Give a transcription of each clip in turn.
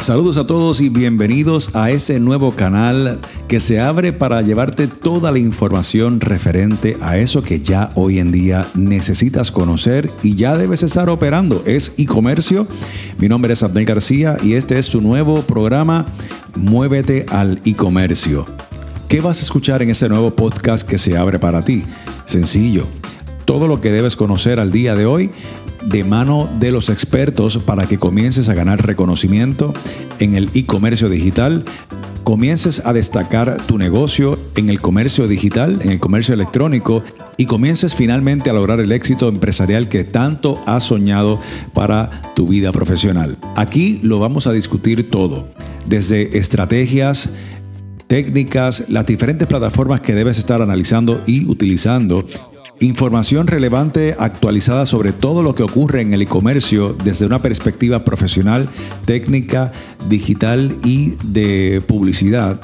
Saludos a todos y bienvenidos a este nuevo canal que se abre para llevarte toda la información referente a eso que ya hoy en día necesitas conocer y ya debes estar operando. Es e-comercio. Mi nombre es Abdel García y este es tu nuevo programa Muévete al e-comercio. ¿Qué vas a escuchar en este nuevo podcast que se abre para ti? Sencillo. Todo lo que debes conocer al día de hoy de mano de los expertos para que comiences a ganar reconocimiento en el e-comercio digital, comiences a destacar tu negocio en el comercio digital, en el comercio electrónico y comiences finalmente a lograr el éxito empresarial que tanto has soñado para tu vida profesional. Aquí lo vamos a discutir todo, desde estrategias, técnicas, las diferentes plataformas que debes estar analizando y utilizando Información relevante actualizada sobre todo lo que ocurre en el e-comercio desde una perspectiva profesional, técnica, digital y de publicidad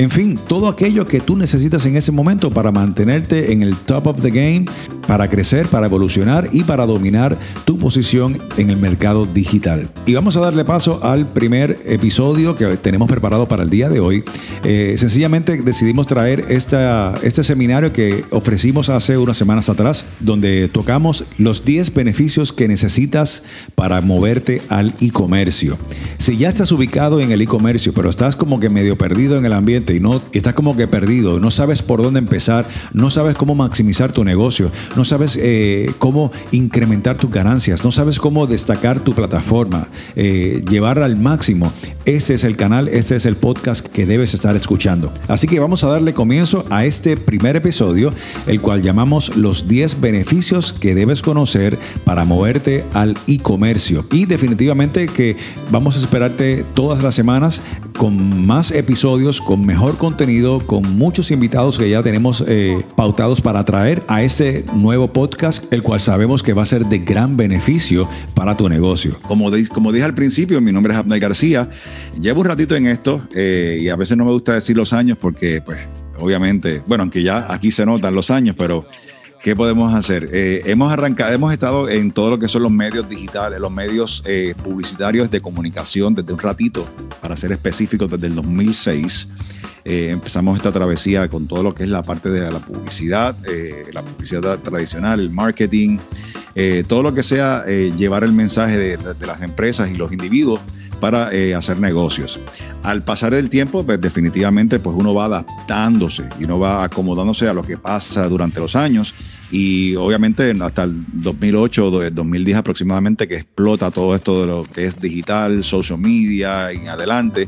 en fin, todo aquello que tú necesitas en ese momento para mantenerte en el top of the game, para crecer, para evolucionar y para dominar tu posición en el mercado digital. Y vamos a darle paso al primer episodio que tenemos preparado para el día de hoy. Eh, sencillamente decidimos traer este seminario que ofrecimos hace unas semanas atrás, donde tocamos los 10 beneficios que necesitas para moverte al e-comercio. Si ya estás ubicado en el e-comercio, pero estás como que medio perdido en el ambiente, y no estás como que perdido, no sabes por dónde empezar, no sabes cómo maximizar tu negocio, no sabes eh, cómo incrementar tus ganancias, no sabes cómo destacar tu plataforma, eh, llevarla al máximo. Este es el canal, este es el podcast que debes estar escuchando. Así que vamos a darle comienzo a este primer episodio, el cual llamamos los 10 beneficios que debes conocer para moverte al e-comercio. Y definitivamente que vamos a esperarte todas las semanas con más episodios, con mejor contenido, con muchos invitados que ya tenemos eh, pautados para traer a este nuevo podcast, el cual sabemos que va a ser de gran beneficio para tu negocio. Como, como dije al principio, mi nombre es Abner García. Llevo un ratito en esto eh, y a veces no me gusta decir los años porque, pues, obviamente, bueno, aunque ya aquí se notan los años, pero ¿Qué podemos hacer? Eh, hemos arrancado, hemos estado en todo lo que son los medios digitales, los medios eh, publicitarios de comunicación desde un ratito, para ser específicos, desde el 2006. Eh, empezamos esta travesía con todo lo que es la parte de la publicidad, la publicidad tradicional, el marketing, todo lo que sea llevar el mensaje de, las empresas y los individuos para hacer negocios. Al pasar el tiempo, pues definitivamente pues uno va adaptándose y uno va acomodándose a lo que pasa durante los años y obviamente hasta el 2008 o 2010 aproximadamente que explota todo esto de lo que es digital, social media y en adelante,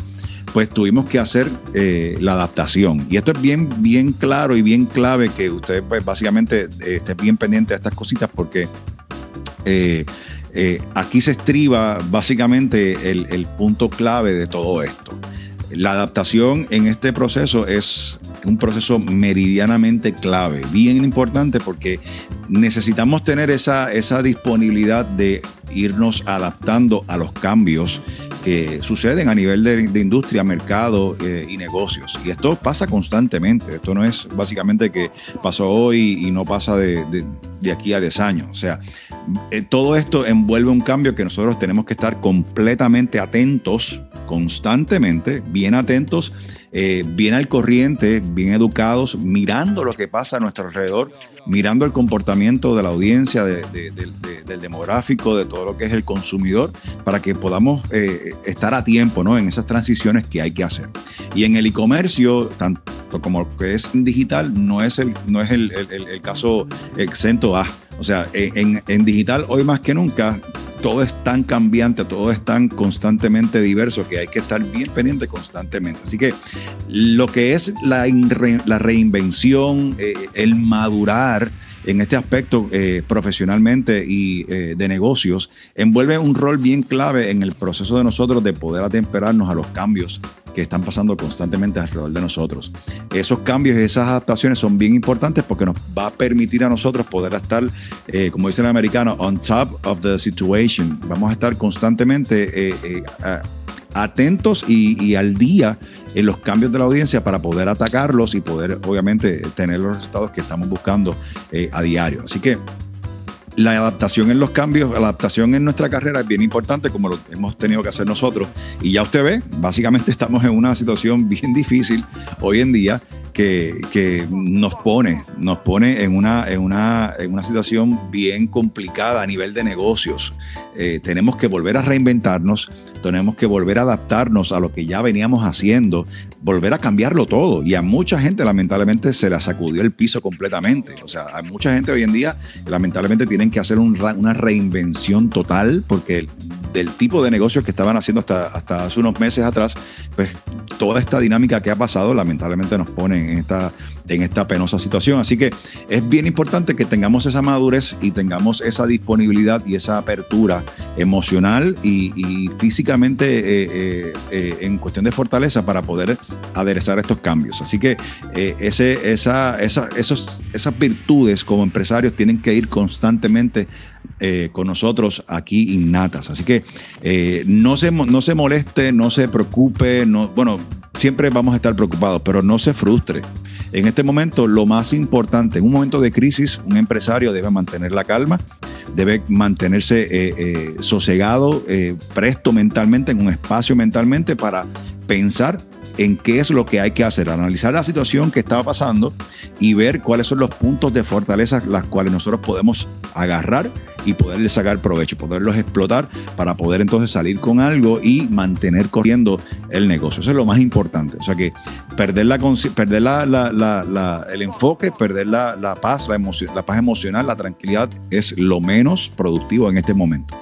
pues tuvimos que hacer eh, la adaptación. Y esto es bien, bien claro y bien clave que usted pues básicamente eh, esté bien pendiente de estas cositas porque eh, aquí se estriba básicamente el, el punto clave de todo esto. La adaptación en este proceso es un proceso meridianamente clave, bien importante porque necesitamos tener esa, esa disponibilidad de irnos adaptando a los cambios que suceden a nivel de, industria, mercado eh, y negocios. Y esto pasa constantemente. Esto no es básicamente que pasó hoy y no pasa de, aquí a 10 años. O sea, eh, todo esto envuelve un cambio que nosotros tenemos que estar completamente atentos, constantemente, bien atentos eh, bien al corriente, bien educados, mirando lo que pasa a nuestro alrededor, mirando el comportamiento de la audiencia, del demográfico, de todo lo que es el consumidor, para que podamos eh, estar a tiempo ¿no? en esas transiciones que hay que hacer. Y en el e-comercio, tanto como que es digital, no es el, no es el, el caso exento a. O sea, en, en, digital hoy más que nunca todo es tan cambiante, todo es tan constantemente diverso que hay que estar bien pendiente constantemente. Así que lo que es la, la reinvención, eh, el madurar, en este aspecto eh, profesionalmente y eh, de negocios envuelve un rol bien clave en el proceso de nosotros de poder atemperarnos a los cambios que están pasando constantemente alrededor de nosotros. Esos cambios y esas adaptaciones son bien importantes porque nos va a permitir a nosotros poder estar, eh, como dice el americano, on top of the situation. Vamos a estar constantemente atentos y, al día en los cambios de la audiencia para poder atacarlos y poder obviamente tener los resultados que estamos buscando eh, a diario. Así que la adaptación en los cambios, la adaptación en nuestra carrera es bien importante, como lo hemos tenido que hacer nosotros. Y ya usted ve, básicamente estamos en una situación bien difícil hoy en día que, nos pone, nos pone en una, en, una, en una situación bien complicada a nivel de negocios. Eh, tenemos que volver a reinventarnos, tenemos que volver a adaptarnos a lo que ya veníamos haciendo, volver a cambiarlo todo. Y a mucha gente lamentablemente se la sacudió el piso completamente. O sea, a mucha gente hoy en día lamentablemente tienen que hacer una reinvención total porque del tipo de negocios que estaban haciendo hasta, hasta hace unos meses atrás, pues toda esta dinámica que ha pasado lamentablemente nos pone en esta, en esta penosa situación. Así que es bien importante que tengamos esa madurez y tengamos esa disponibilidad y esa apertura emocional y, físicamente eh, eh, eh, en cuestión de fortaleza para poder aderezar estos cambios. Así que esas virtudes como empresarios tienen que ir constantemente con nosotros aquí innatas. Así que no, se, no se moleste, no se preocupe, no, bueno, siempre vamos a estar preocupados, pero no se frustre. En este momento, lo más importante, en un momento de crisis, un empresario debe mantener la calma, debe mantenerse eh, eh, sosegado, eh, presto mentalmente, en un espacio mentalmente para pensar en qué es lo que hay que hacer, analizar la situación que estaba pasando y ver cuáles son los puntos de fortaleza las cuales nosotros podemos agarrar y poderles sacar provecho, poderlos explotar para poder entonces salir con algo y mantener corriendo el negocio. Eso es lo más importante. O sea que perder, la, perder la, el enfoque, perder la, paz, la, emoción, la paz emocional, la tranquilidad es lo menos productivo en este momento.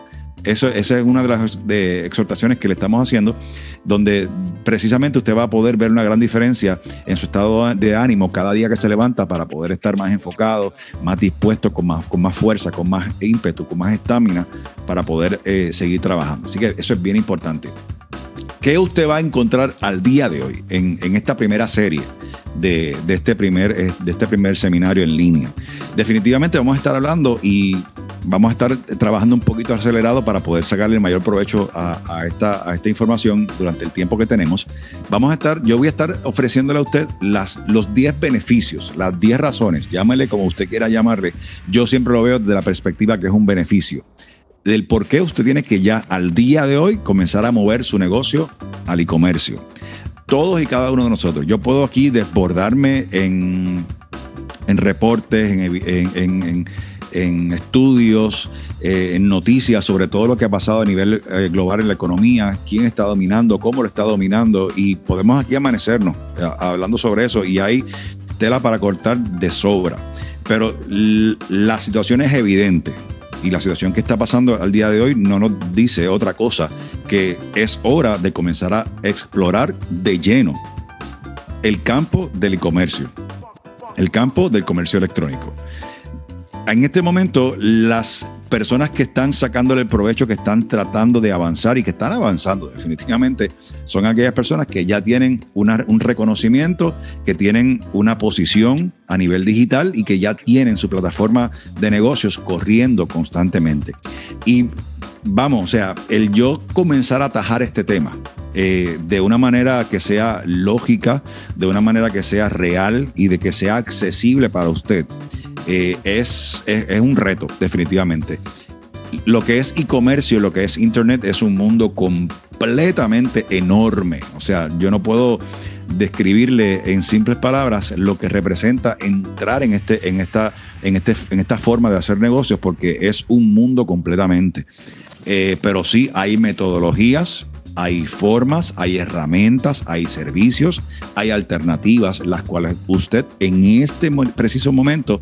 Eso, esa es una de las exhortaciones que le estamos haciendo, donde precisamente usted va a poder ver una gran diferencia en su estado de ánimo cada día que se levanta para poder estar más enfocado, más dispuesto, con más, con más fuerza, con más ímpetu, con más estamina para poder eh, seguir trabajando. Así que eso es bien importante. ¿Qué usted va a encontrar al día de hoy en, esta primera serie de, este primer, eh, de este primer seminario en línea? Definitivamente vamos a estar hablando y vamos a estar trabajando un poquito acelerado para poder sacarle el mayor provecho a, esta, información durante el tiempo que tenemos. Vamos a estar, yo voy a estar ofreciéndole a usted los 10 beneficios, las 10 razones, llámele como usted quiera llamarle. Yo siempre lo veo desde la perspectiva que es un beneficio. Del por qué usted tiene que ya al día de hoy comenzar a mover su negocio al e-comercio. Todos y cada uno de nosotros. Yo puedo aquí desbordarme en, en reportes, en en estudios, eh, en noticias sobre todo lo que ha pasado a nivel eh, global en la economía, quién está dominando, cómo lo está dominando y podemos aquí amanecernos eh, hablando sobre eso y hay tela para cortar de sobra. Pero la situación es evidente y la situación que está pasando al día de hoy no nos dice otra cosa que es hora de comenzar a explorar de lleno el campo del e-comercio, el campo del comercio electrónico en este momento las personas que están sacándole el provecho, que están tratando de avanzar y que están avanzando definitivamente, son aquellas personas que ya tienen un reconocimiento, que tienen una posición a nivel digital y que ya tienen su plataforma de negocios corriendo constantemente. Y vamos, o sea, el yo comenzar a atajar este tema, eh, de una manera que sea lógica, de una manera que sea real y de que sea accesible para usted. Eh, es, es, un reto, definitivamente. Lo que es e-comercio, lo que es Internet, es un mundo completamente enorme. O sea, yo no puedo describirle en simples palabras lo que representa entrar en, este, en, esta, en, este, en forma de hacer negocios, porque es un mundo completamente. Eh, pero sí hay metodologías, hay formas, hay herramientas, hay servicios, hay alternativas, las cuales usted en este preciso momento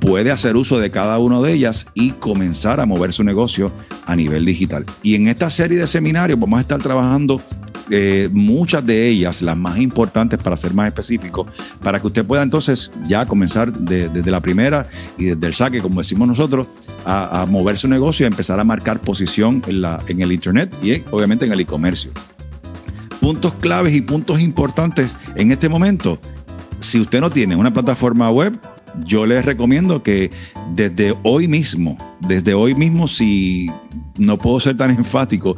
puede hacer uso de cada una de ellas y comenzar a mover su negocio a nivel digital. Y en esta serie de seminarios vamos a estar trabajando eh, muchas de ellas, las más importantes para ser más específico, para que usted pueda entonces ya comenzar desde la primera y desde el saque, como decimos nosotros, a, mover su negocio y a empezar a marcar posición en, la, en el Internet y obviamente en el e-comercio. Puntos claves y puntos importantes en este momento. Si usted no tiene una plataforma web, yo les recomiendo que desde hoy mismo, desde hoy mismo, si no puedo ser tan enfático,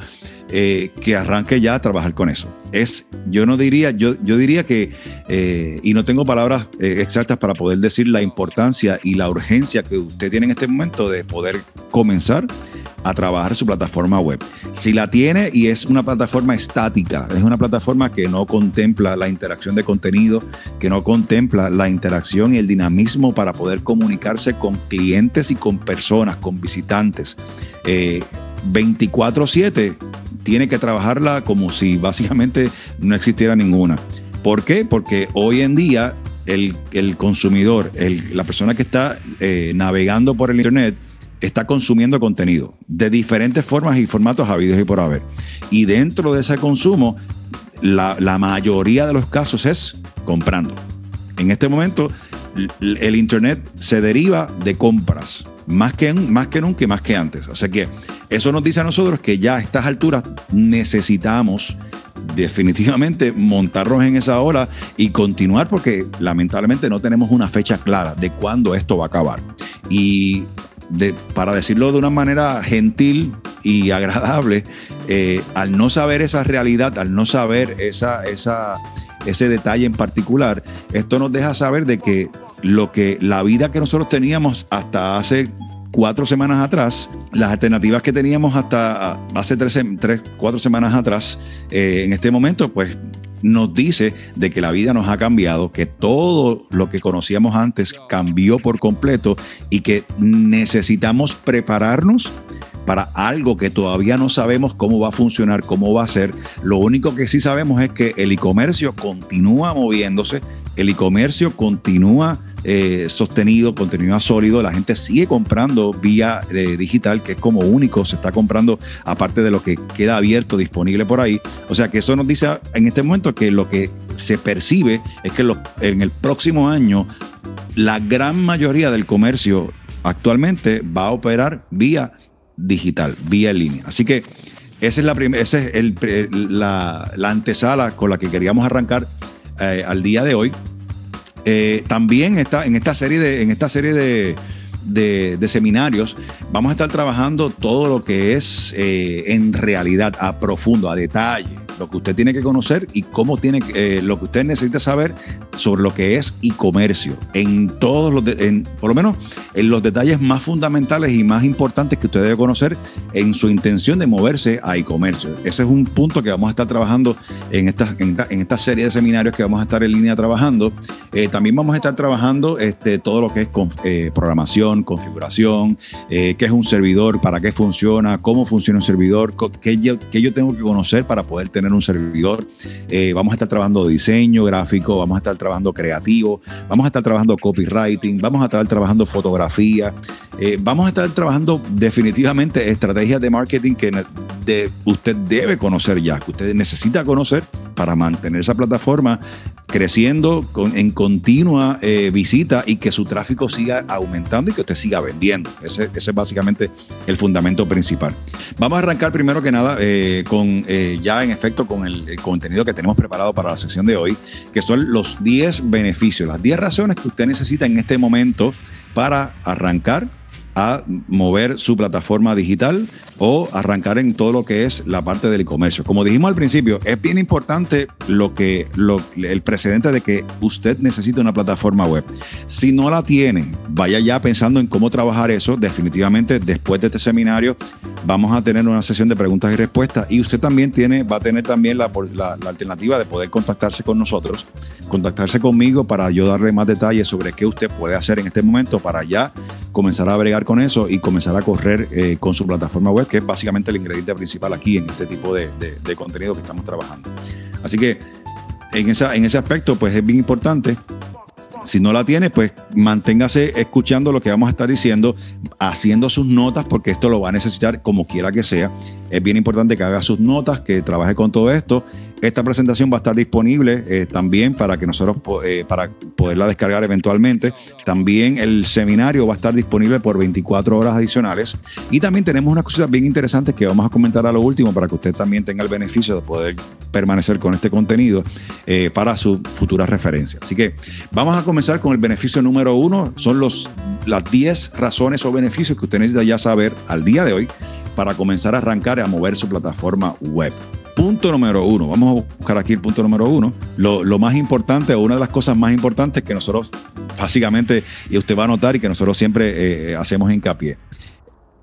eh, que arranque ya a trabajar con eso. Es, yo no diría, yo, yo diría que, eh, y no tengo palabras eh, exactas para poder decir la importancia y la urgencia que usted tiene en este momento de poder comenzar a trabajar su plataforma web. Si la tiene y es una plataforma estática, es una plataforma que no contempla la interacción de contenido, que no contempla la interacción y el dinamismo para poder comunicarse con clientes y con personas, con visitantes. 24/7 tiene que trabajarla como si básicamente no existiera ninguna. ¿Por qué? Porque hoy en día el, consumidor, la persona que está eh, navegando por el Internet, está consumiendo contenido de diferentes formas y formatos habidos y por haber. Y dentro de ese consumo, la, mayoría de los casos es comprando. En este momento, el Internet se deriva de compras más que, más que nunca y más que antes. O sea que eso nos dice a nosotros que ya a estas alturas necesitamos definitivamente montarnos en esa ola y continuar porque lamentablemente no tenemos una fecha clara de cuándo esto va a acabar. Y para decirlo de una manera gentil y agradable, eh, al no saber esa realidad, al no saber esa, ese detalle en particular, esto nos deja saber de que lo que la vida que nosotros teníamos hasta hace cuatro semanas atrás, las alternativas que teníamos hasta hace tres, tres cuatro semanas atrás, eh, en este momento, pues nos dice de que la vida nos ha cambiado, que todo lo que conocíamos antes cambió por completo y que necesitamos prepararnos para algo que todavía no sabemos cómo va a funcionar, cómo va a ser. Lo único que sí sabemos es que el e-comercio continúa moviéndose, el e-comercio continúa eh, sostenido, continúa sólido, la gente sigue comprando vía eh, digital, que es como único, se está comprando aparte de lo que queda abierto, disponible por ahí. O sea que eso nos dice en este momento que lo que se percibe es que en el próximo año la gran mayoría del comercio actualmente va a operar vía digital, vía en línea. Así que esa es la, esa es el, la, antesala con la que queríamos arrancar eh, al día de hoy. Eh, también está en esta serie de, en esta serie de, de, seminarios, vamos a estar trabajando todo lo que es eh, en realidad, a profundo, a detalle lo que usted tiene que conocer y cómo tiene eh, lo que usted necesita saber sobre lo que es e-comercio en todos los en, por lo menos en los detalles más fundamentales y más importantes que usted debe conocer en su intención de moverse a e-comercio. Ese es un punto que vamos a estar trabajando en esta, en esta, serie de seminarios que vamos a estar en línea trabajando. Eh, también vamos a estar trabajando este, todo lo que es eh, programación, configuración, qué es un servidor, para qué funciona, cómo funciona un servidor, qué qué yo tengo que conocer para poder tener un servidor. Eh, vamos a estar trabajando diseño gráfico, vamos a estar trabajando creativo, vamos a estar trabajando copywriting, vamos a estar trabajando fotografía, eh, vamos a estar trabajando definitivamente estrategias de marketing que usted debe conocer ya, que usted necesita conocer para mantener esa plataforma creciendo en continua eh, visita y que su tráfico siga aumentando y que usted siga vendiendo. Ese, es básicamente el fundamento principal. Vamos a arrancar primero que nada eh, con eh, ya en efecto con el, el, contenido que tenemos preparado para la sesión de hoy, que son los 10 beneficios, las 10 razones que usted necesita en este momento para arrancar a mover su plataforma digital o arrancar en todo lo que es la parte del comercio. Como dijimos al principio, es bien importante lo que lo, el precedente de que usted necesita una plataforma web. Si no la tiene, vaya ya pensando en cómo trabajar eso. Definitivamente, después de este seminario, vamos a tener una sesión de preguntas y respuestas y usted también tiene, va a tener también la, la, alternativa de poder contactarse con nosotros, contactarse conmigo para yo darle más detalles sobre qué usted puede hacer en este momento para ya comenzar a bregar con eso y comenzar a correr eh, con su plataforma web que es básicamente el ingrediente principal aquí en este tipo de, contenido que estamos trabajando. Así que en, esa, en ese aspecto, pues es bien importante si no la tiene, pues manténgase escuchando lo que vamos a estar diciendo, haciendo sus notas, porque esto lo va a necesitar como quiera que sea. Es bien importante que haga sus notas, que trabaje con todo esto esta presentación va a estar disponible eh, también para que nosotros eh, para poderla descargar eventualmente. También el seminario va a estar disponible por 24 horas adicionales. Y también tenemos unas cosas bien interesantes que vamos a comentar a lo último para que usted también tenga el beneficio de poder permanecer con este contenido eh, para su futura referencia. Así que vamos a comenzar con el beneficio número uno. Son los, las 10 razones o beneficios que usted necesita ya saber al día de hoy para comenzar a arrancar y a mover su plataforma web. Punto número uno, vamos a buscar aquí el punto número uno. Lo, más importante, o una de las cosas más importantes que nosotros, básicamente, y usted va a notar y que nosotros siempre eh, hacemos hincapié,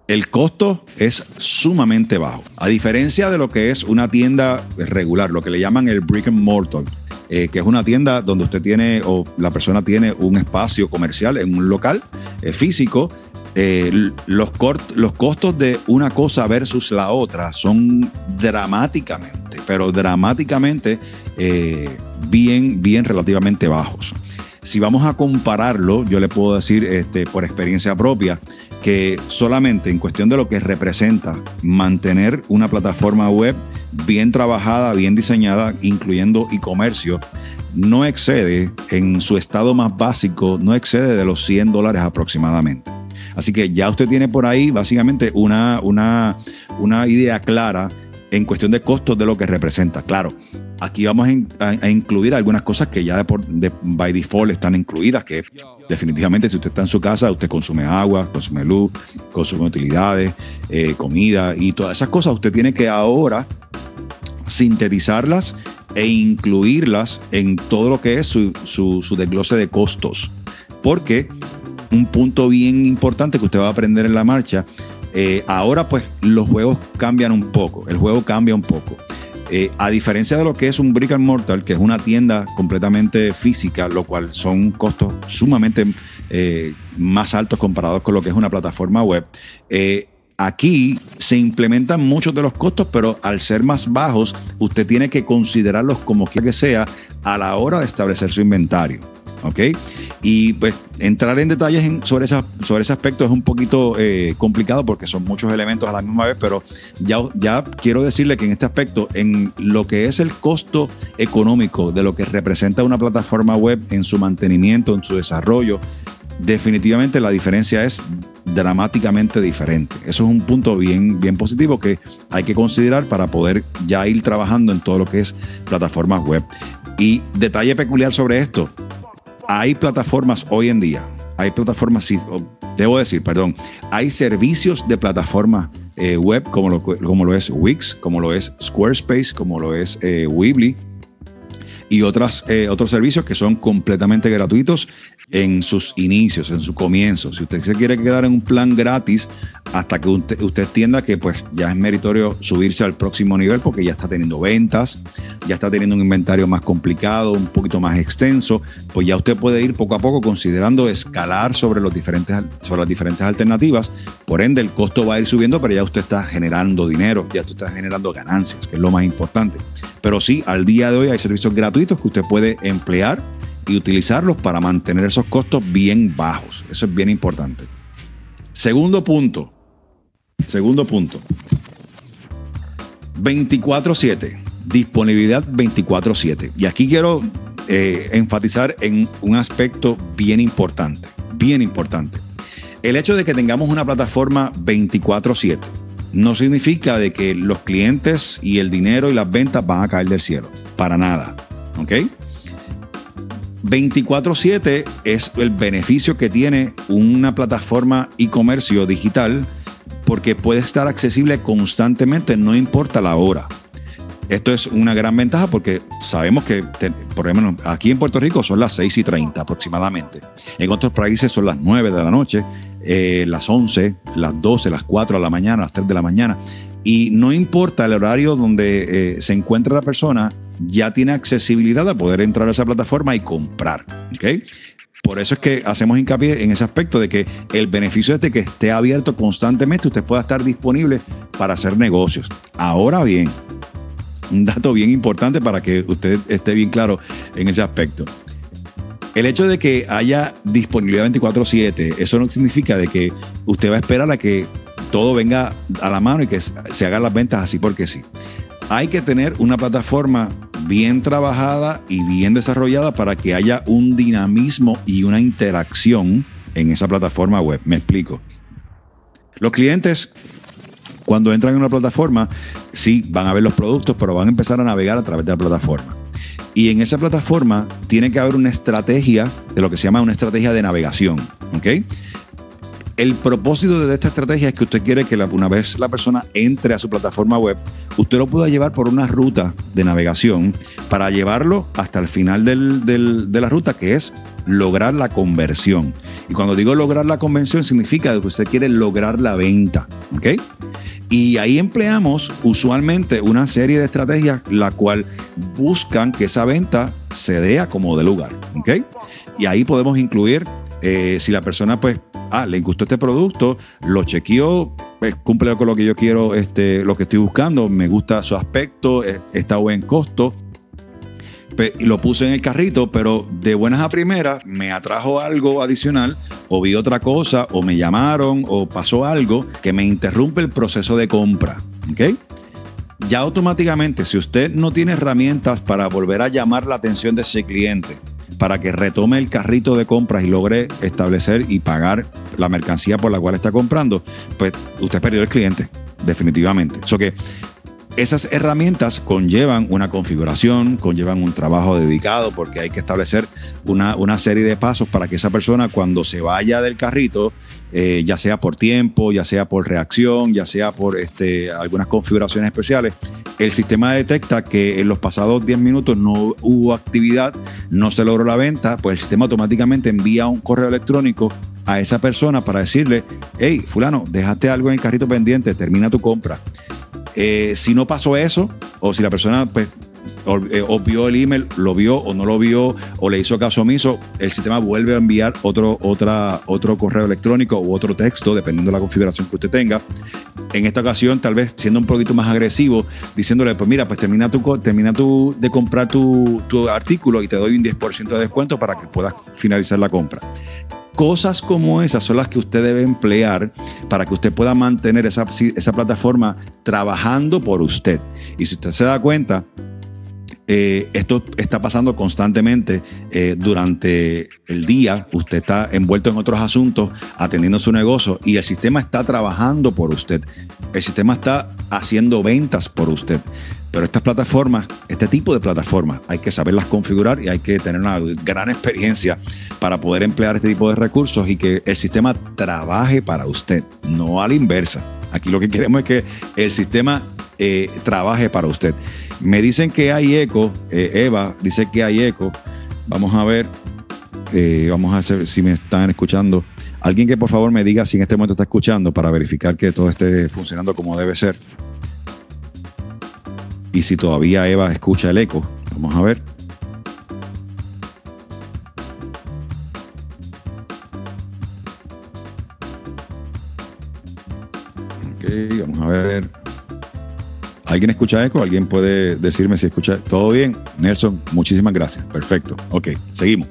el costo es sumamente bajo. A diferencia de lo que es una tienda regular, lo que le llaman el brick and mortar, eh, que es una tienda donde usted tiene o la persona tiene un espacio comercial en un local eh, físico. Eh, los, costos de una cosa versus la otra son dramáticamente, pero dramáticamente bien, bien relativamente bajos. Si vamos a compararlo, yo le puedo decir este, por experiencia propia que solamente en cuestión de lo que representa mantener una plataforma web bien trabajada, bien diseñada, incluyendo e-comercio, no excede en su estado más básico, no excede de los 100 dólares aproximadamente. Así que ya usted tiene por ahí básicamente una, una, una idea clara en cuestión de costos de lo que representa. Claro, aquí vamos a, incluir algunas cosas que ya de, by default están incluidas, que definitivamente si usted está en su casa, usted consume agua, consume luz, consume utilidades, eh, comida y todas esas cosas, usted tiene que ahora sintetizarlas e incluirlas en todo lo que es su, su desglose de costos. Porque un punto bien importante que usted va a aprender en la marcha eh, ahora pues los juegos cambian un poco, el juego cambia un poco. Eh, a diferencia de lo que es un brick and mortar, que es una tienda completamente física, lo cual son costos sumamente eh, más altos comparados con lo que es una plataforma web, aquí se implementan muchos de los costos, pero al ser más bajos, usted tiene que considerarlos como quiera que sea a la hora de establecer su inventario. ¿Ok? Y pues entrar en detalles sobre, esa, sobre ese aspecto es un poquito eh, complicado porque son muchos elementos a la misma vez, pero ya, ya quiero decirle que en este aspecto, en lo que es el costo económico de lo que representa una plataforma web en su mantenimiento, en su desarrollo, definitivamente la diferencia es dramáticamente diferente. Eso es un punto bien, bien positivo que hay que considerar para poder ya ir trabajando en todo lo que es plataformas web. Y detalle peculiar sobre esto, hay plataformas hoy en día, hay plataformas, debo decir, perdón, hay servicios de plataforma eh, web como lo, como lo es Wix, como lo es Squarespace, como lo es eh, Weebly y otras, eh, otros servicios que son completamente gratuitos en sus inicios, en su comienzo. Si usted se quiere quedar en un plan gratis hasta que usted, entienda que pues ya es meritorio subirse al próximo nivel porque ya está teniendo ventas, ya está teniendo un inventario más complicado, un poquito más extenso, pues ya usted puede ir poco a poco considerando escalar sobre, los diferentes, sobre las diferentes alternativas. Por ende, el costo va a ir subiendo, pero ya usted está generando dinero, ya usted está generando ganancias, que es lo más importante. Pero sí, al día de hoy hay servicios gratuitos que usted puede emplear y utilizarlos para mantener esos costos bien bajos. Eso es bien importante. Segundo punto. Segundo punto. 24/7. Disponibilidad 24/7. Y aquí quiero eh, enfatizar en un aspecto bien importante. Bien importante. El hecho de que tengamos una plataforma 24/7 no significa de que los clientes y el dinero y las ventas van a caer del cielo. Para nada. ¿Ok? 24/7 es el beneficio que tiene una plataforma e-comercio digital porque puede estar accesible constantemente, no importa la hora. Esto es una gran ventaja porque sabemos que, por ejemplo, aquí en Puerto Rico son las 6 y 30 aproximadamente. En otros países son las 9 de la noche, eh, las 11, las 12, las 4 de la mañana, las 3 de la mañana. Y no importa el horario donde eh, se encuentra la persona, ya tiene accesibilidad a poder entrar a esa plataforma y comprar. ¿okay? Por eso es que hacemos hincapié en ese aspecto de que el beneficio es de que esté abierto constantemente, usted pueda estar disponible para hacer negocios. Ahora bien, un dato bien importante para que usted esté bien claro en ese aspecto. El hecho de que haya disponibilidad 24/7, eso no significa de que usted va a esperar a que todo venga a la mano y que se hagan las ventas así porque sí hay que tener una plataforma bien trabajada y bien desarrollada para que haya un dinamismo y una interacción en esa plataforma web. Me explico. Los clientes Cuando entran en una plataforma, sí, van a ver los productos, pero van a empezar a navegar a través de la plataforma. Y en esa plataforma tiene que haber una estrategia de lo que se llama una estrategia de navegación. ¿ok? El propósito de esta estrategia es que usted quiere que una vez la persona entre a su plataforma web, usted lo pueda llevar por una ruta de navegación para llevarlo hasta el final de la ruta, que es lograr la conversión. Y cuando digo lograr la conversión, significa que usted quiere lograr la venta. ¿Ok? Y ahí empleamos usualmente una serie de estrategias la cual buscan que esa venta se dé a como de lugar. ¿ok? Y ahí podemos incluir eh, si la persona pues ah, le gustó este producto, lo chequeó, pues, cumple con lo que yo quiero, este, lo que estoy buscando, me gusta su aspecto, eh, está buen costo. Lo puse en el carrito, pero de buenas a primeras me atrajo algo adicional, o vi otra cosa, o me llamaron, o pasó algo que me interrumpe el proceso de compra. ¿Ok? Ya automáticamente, si usted no tiene herramientas para volver a llamar la atención de ese cliente, para que retome el carrito de compras y logre establecer y pagar la mercancía por la cual está comprando, pues usted perdió el cliente, definitivamente. Eso que esas herramientas conllevan una configuración, conllevan un trabajo dedicado porque hay que establecer una, serie de pasos para que esa persona cuando se vaya del carrito, eh, ya sea por tiempo, ya sea por reacción, ya sea por este, algunas configuraciones especiales, el sistema detecta que en los pasados 10 minutos no hubo actividad, no se logró la venta, pues el sistema automáticamente envía un correo electrónico a esa persona para decirle, hey, fulano, dejaste algo en el carrito pendiente, termina tu compra. Eh, si no pasó eso, o si la persona pues, eh, o, vio el email, lo vio o no lo vio, o le hizo caso omiso, el sistema vuelve a enviar otro, otra, otro correo electrónico u otro texto, dependiendo de la configuración que usted tenga. En esta ocasión, tal vez siendo un poquito más agresivo, diciéndole, pues mira, pues termina, tu, termina tu, de comprar tu, tu artículo y te doy un 10% de descuento para que puedas finalizar la compra. Cosas como esas son las que usted debe emplear para que usted pueda mantener esa, esa plataforma trabajando por usted. Y si usted se da cuenta, eh, esto está pasando constantemente eh, durante el día. Usted está envuelto en otros asuntos, atendiendo su negocio y el sistema está trabajando por usted. El sistema está haciendo ventas por usted. Pero estas plataformas, este tipo de plataformas, hay que saberlas configurar y hay que tener una gran experiencia para poder emplear este tipo de recursos y que el sistema trabaje para usted, no a la inversa. Aquí lo que queremos es que el sistema eh, trabaje para usted. Me dicen que hay eco, eh, Eva dice que hay eco. Vamos a ver, eh, vamos a hacer si me están escuchando. Alguien que por favor me diga si en este momento está escuchando para verificar que todo esté funcionando como debe ser. Y si todavía Eva escucha el eco, vamos a ver. Ok, vamos a ver. ¿Alguien escucha eco? ¿Alguien puede decirme si escucha? ¿Todo bien? Nelson, muchísimas gracias. Perfecto. Ok, seguimos.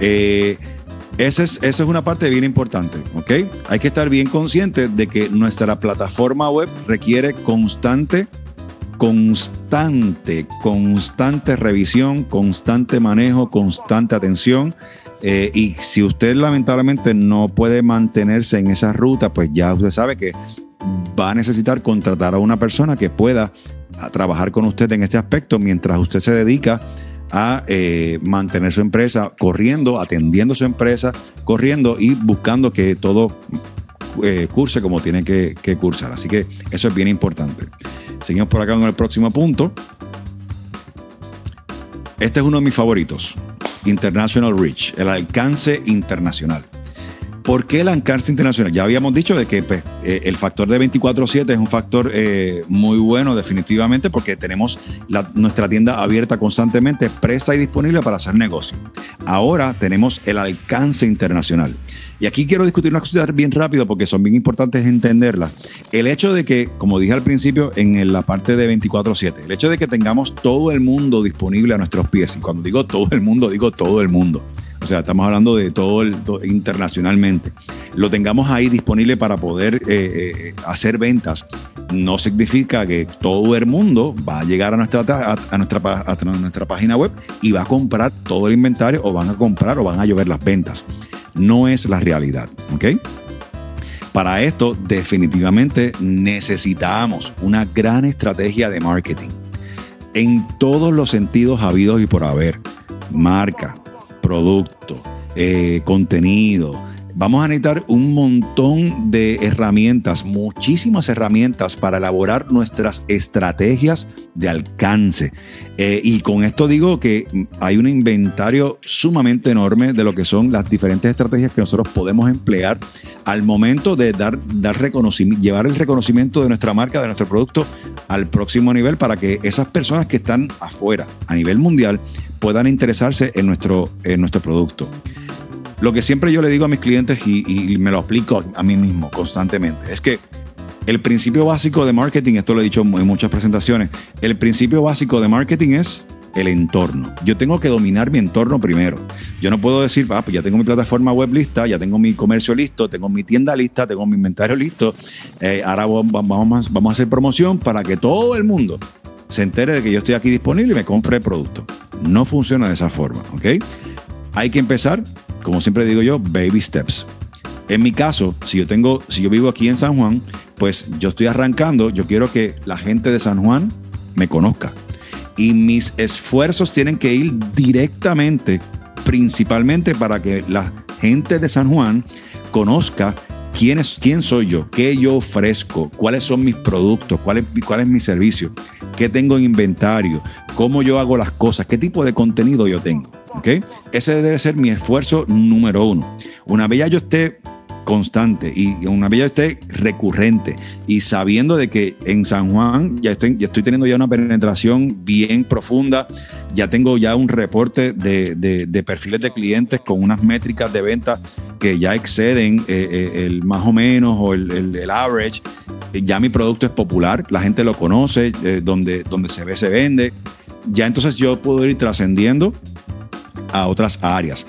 Eh, esa es, es una parte bien importante, ¿ok? Hay que estar bien consciente de que nuestra plataforma web requiere constante constante, constante revisión, constante manejo, constante atención. Eh, y si usted lamentablemente no puede mantenerse en esa ruta, pues ya usted sabe que va a necesitar contratar a una persona que pueda trabajar con usted en este aspecto mientras usted se dedica a eh, mantener su empresa corriendo, atendiendo su empresa, corriendo y buscando que todo eh, curse como tiene que, que cursar. Así que eso es bien importante. Seguimos por acá con el próximo punto. Este es uno de mis favoritos. International Reach, el alcance internacional. ¿Por qué el alcance internacional? Ya habíamos dicho de que pues, eh, el factor de 24/7 es un factor eh, muy bueno definitivamente porque tenemos nuestra tienda abierta constantemente, presta y disponible para hacer negocio. Ahora tenemos el alcance internacional. Y aquí quiero discutir una cosas bien rápido porque son bien importantes entenderlas. El hecho de que, como dije al principio en la parte de 24/7, el hecho de que tengamos todo el mundo disponible a nuestros pies, y cuando digo todo el mundo, digo todo el mundo. O sea, estamos hablando de todo, internacionalmente. Lo tengamos ahí disponible para poder eh, eh, hacer ventas. No significa que todo el mundo va a llegar a nuestra, a, nuestra, a nuestra página web y va a comprar todo el inventario o van a comprar o van a llover las ventas no es la realidad. ¿ok? Para esto definitivamente necesitamos una gran estrategia de marketing en todos los sentidos habidos y por haber. Marca, producto, eh, contenido, vamos a necesitar un montón de herramientas, muchísimas herramientas para elaborar nuestras estrategias de alcance. Eh, y con esto digo que hay un inventario sumamente enorme de lo que son las diferentes estrategias que nosotros podemos emplear al momento de dar, dar reconocimiento, llevar el reconocimiento de nuestra marca, de nuestro producto al próximo nivel para que esas personas que están afuera a nivel mundial puedan interesarse en nuestro, en nuestro producto. Lo que siempre yo le digo a mis clientes y, me lo aplico a mí mismo constantemente es que el principio básico de marketing, esto lo he dicho en muchas presentaciones, el principio básico de marketing es el entorno. Yo tengo que dominar mi entorno primero. Yo no puedo decir, ah, pues ya tengo mi plataforma web lista, ya tengo mi comercio listo, tengo mi tienda lista, tengo mi inventario listo. Eh, ahora vamos, vamos a hacer promoción para que todo el mundo se entere de que yo estoy aquí disponible y me compre el producto. No funciona de esa forma, ¿ok? Hay que empezar como siempre digo yo, baby steps. En mi caso, si yo tengo, si yo vivo aquí en San Juan, pues yo estoy arrancando, yo quiero que la gente de San Juan me conozca. Y mis esfuerzos tienen que ir directamente, principalmente para que la gente de San Juan conozca quién, es, quién soy yo, qué yo ofrezco, cuáles son mis productos, cuál es, cuál es mi servicio, qué tengo en inventario, cómo yo hago las cosas, qué tipo de contenido yo tengo. Ese debe ser mi esfuerzo número uno. Una vez ya yo esté constante y una vez ya esté recurrente. Y sabiendo de que en San Juan ya estoy, ya estoy teniendo ya una penetración bien profunda, ya tengo ya un reporte de, perfiles de clientes con unas métricas de venta que ya exceden eh, eh, el más o menos o el, average, ya mi producto es popular, la gente lo conoce, eh, donde, donde se ve se vende, ya entonces yo puedo ir trascendiendo a otras áreas.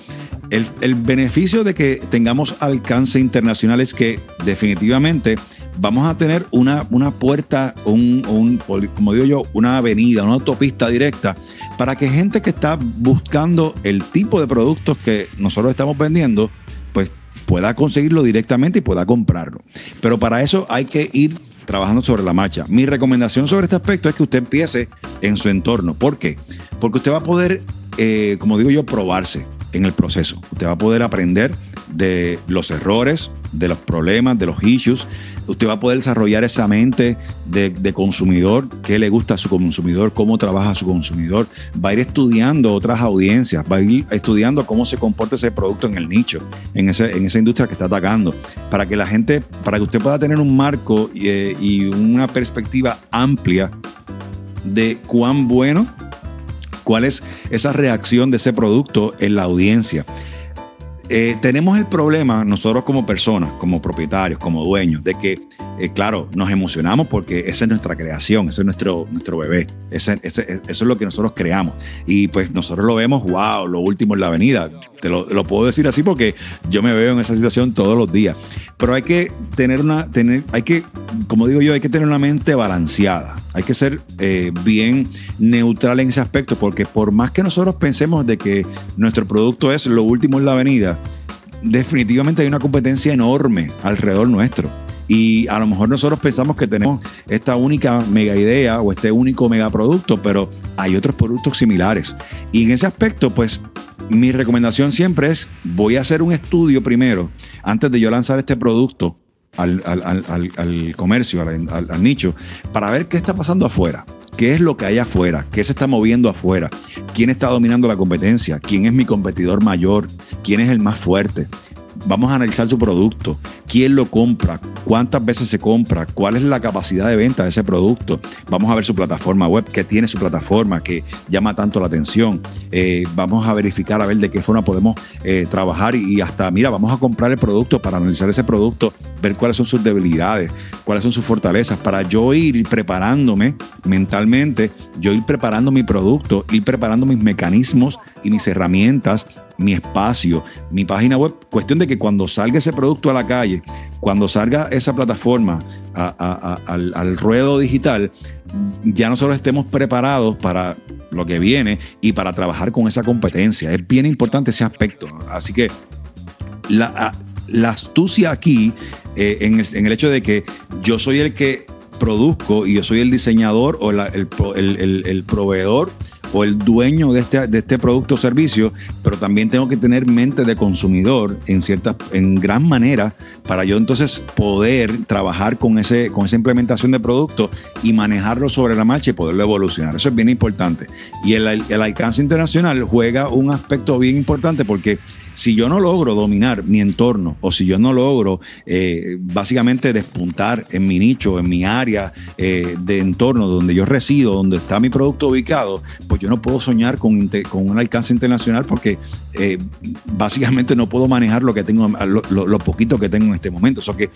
El, beneficio de que tengamos alcance internacional es que definitivamente vamos a tener una, una puerta, un, como digo yo, una avenida, una autopista directa para que gente que está buscando el tipo de productos que nosotros estamos vendiendo, pues pueda conseguirlo directamente y pueda comprarlo. Pero para eso hay que ir trabajando sobre la marcha. Mi recomendación sobre este aspecto es que usted empiece en su entorno. ¿Por qué? Porque usted va a poder eh, como digo yo, probarse en el proceso. Usted va a poder aprender de los errores, de los problemas, de los issues. Usted va a poder desarrollar esa mente de, consumidor, qué le gusta a su consumidor, cómo trabaja su consumidor. Va a ir estudiando otras audiencias, va a ir estudiando cómo se comporta ese producto en el nicho, en, esa industria que está atacando, para que la gente, para que usted pueda tener un marco eh, y una perspectiva amplia de cuán bueno cuál es esa reacción de ese producto en la audiencia. Eh, tenemos el problema nosotros como personas, como propietarios, como dueños, de que, eh, claro, nos emocionamos porque esa es nuestra creación, ese es nuestro, nuestro bebé, eso es lo que nosotros creamos. Y pues nosotros lo vemos, wow, lo último en la avenida. Te lo, lo, puedo decir así porque yo me veo en esa situación todos los días. Pero hay que tener una, tener, hay que, como digo yo, hay que tener una mente balanceada. Hay que ser eh, bien neutral en ese aspecto, porque por más que nosotros pensemos de que nuestro producto es lo último en la avenida, definitivamente hay una competencia enorme alrededor nuestro. Y a lo mejor nosotros pensamos que tenemos esta única mega idea o este único mega producto, pero hay otros productos similares. Y en ese aspecto, pues mi recomendación siempre es, voy a hacer un estudio primero, antes de yo lanzar este producto al, comercio, al, nicho, para ver qué está pasando afuera. ¿Qué es lo que hay afuera? ¿Qué se está moviendo afuera? ¿Quién está dominando la competencia? ¿Quién es mi competidor mayor? ¿Quién es el más fuerte? Vamos a analizar su producto, quién lo compra, cuántas veces se compra, cuál es la capacidad de venta de ese producto. Vamos a ver su plataforma web, qué tiene su plataforma que llama tanto la atención. Eh, vamos a verificar a ver de qué forma podemos eh, trabajar y, hasta, mira, vamos a comprar el producto para analizar ese producto, ver cuáles son sus debilidades, cuáles son sus fortalezas, para yo ir preparándome mentalmente, yo ir preparando mi producto, ir preparando mis mecanismos y mis herramientas mi espacio, mi página web. Cuestión de que cuando salga ese producto a la calle, cuando salga esa plataforma al, ruedo digital, ya nosotros estemos preparados para lo que viene y para trabajar con esa competencia. Es bien importante ese aspecto. Así que la astucia aquí eh, en, el, en el hecho de que yo soy el que produzco y yo soy el diseñador o el, el, proveedor o el dueño de este, de este producto o servicio, pero también tengo que tener mente de consumidor en cierta, en gran manera para yo entonces poder trabajar con, ese, con esa implementación de producto y manejarlo sobre la marcha y poderlo evolucionar. Eso es bien importante. Y el, el alcance internacional juega un aspecto bien importante porque si yo no logro dominar mi entorno o si yo no logro eh, básicamente despuntar en mi nicho, en mi área eh, de entorno donde yo resido, donde está mi producto ubicado, pues yo no puedo soñar con, un alcance internacional porque eh, básicamente no puedo manejar lo que tengo, lo, poquito que tengo en este momento. O sea que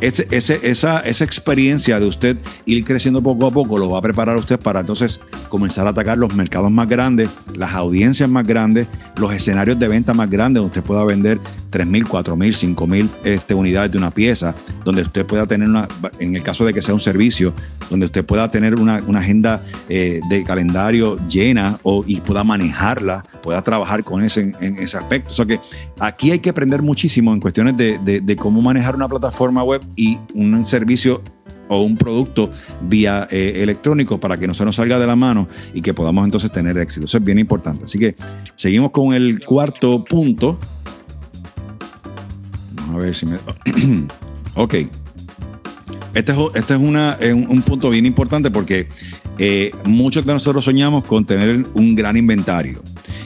esa, esa experiencia de usted ir creciendo poco a poco lo va a preparar usted para entonces comenzar a atacar los mercados más grandes, las audiencias más grandes, los escenarios de venta más grandes usted pueda vender 3.000, 4.000, 5.000 este, unidades de una pieza, donde usted pueda tener una, en el caso de que sea un servicio, donde usted pueda tener una, agenda eh, de calendario llena o, y pueda manejarla, pueda trabajar con ese en, ese aspecto. O sea que aquí hay que aprender muchísimo en cuestiones de, de cómo manejar una plataforma web y un servicio o un producto vía eh, electrónico para que no se nos salga de la mano y que podamos entonces tener éxito. Eso es bien importante. Así que seguimos con el cuarto punto. Vamos a ver si me... ok. Este es, este es una, un punto bien importante porque eh, muchos de nosotros soñamos con tener un gran inventario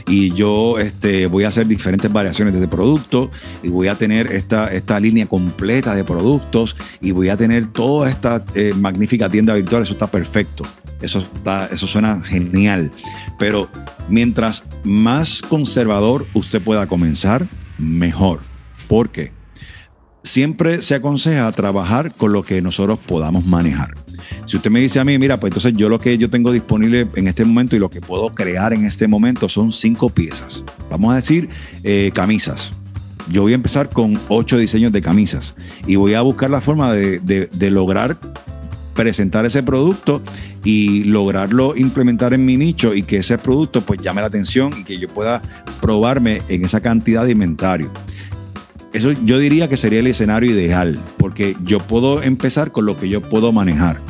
y yo este, voy a hacer diferentes variaciones de producto y voy a tener esta, esta línea completa de productos y voy a tener toda esta eh, magnífica tienda virtual. Eso está perfecto. Eso, está, eso suena genial. Pero mientras más conservador usted pueda comenzar, mejor. ¿Por qué? Siempre se aconseja trabajar con lo que nosotros podamos manejar. Si usted me dice a mí, mira, pues entonces yo lo que yo tengo disponible en este momento y lo que puedo crear en este momento son cinco piezas. Vamos a decir eh, camisas. Yo voy a empezar con ocho diseños de camisas y voy a buscar la forma de, lograr presentar ese producto y lograrlo implementar en mi nicho y que ese producto pues llame la atención y que yo pueda probarme en esa cantidad de inventario. Eso yo diría que sería el escenario ideal, porque yo puedo empezar con lo que yo puedo manejar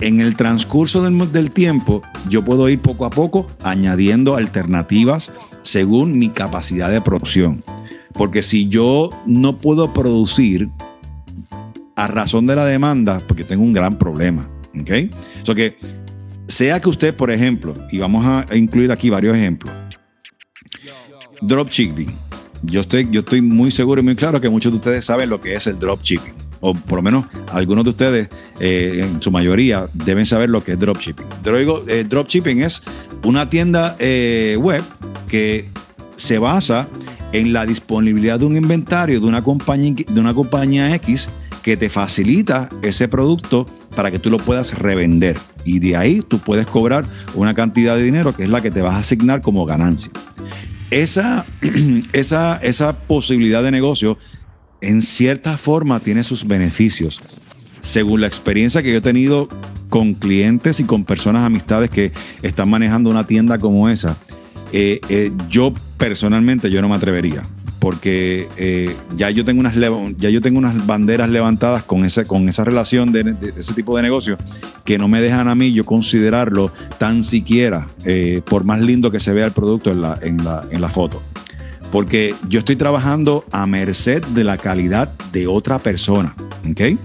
en el transcurso del, tiempo, yo puedo ir poco a poco añadiendo alternativas según mi capacidad de producción. Porque si yo no puedo producir a razón de la demanda, porque tengo un gran problema. ¿Ok? So que sea que usted, por ejemplo, y vamos a incluir aquí varios ejemplos, dropshipping. Yo estoy, yo estoy muy seguro y muy claro que muchos de ustedes saben lo que es el dropshipping o por lo menos algunos de ustedes, eh, en su mayoría, deben saber lo que es dropshipping. Eh, dropshipping es una tienda eh, web que se basa en la disponibilidad de un inventario de una compañía, de una compañía X que te facilita ese producto para que tú lo puedas revender. Y de ahí tú puedes cobrar una cantidad de dinero que es la que te vas a asignar como ganancia. Esa, esa, esa posibilidad de negocio en cierta forma tiene sus beneficios. Según la experiencia que yo he tenido con clientes y con personas, amistades que están manejando una tienda como esa, eh, eh, yo personalmente yo no me atrevería porque eh, ya yo tengo unas ya yo tengo unas banderas levantadas con esa con esa relación de, ese tipo de negocio que no me dejan a mí yo considerarlo tan siquiera por más lindo que se vea el producto en la, en la, en la foto porque yo estoy trabajando a merced de la calidad de otra persona. ¿Ok?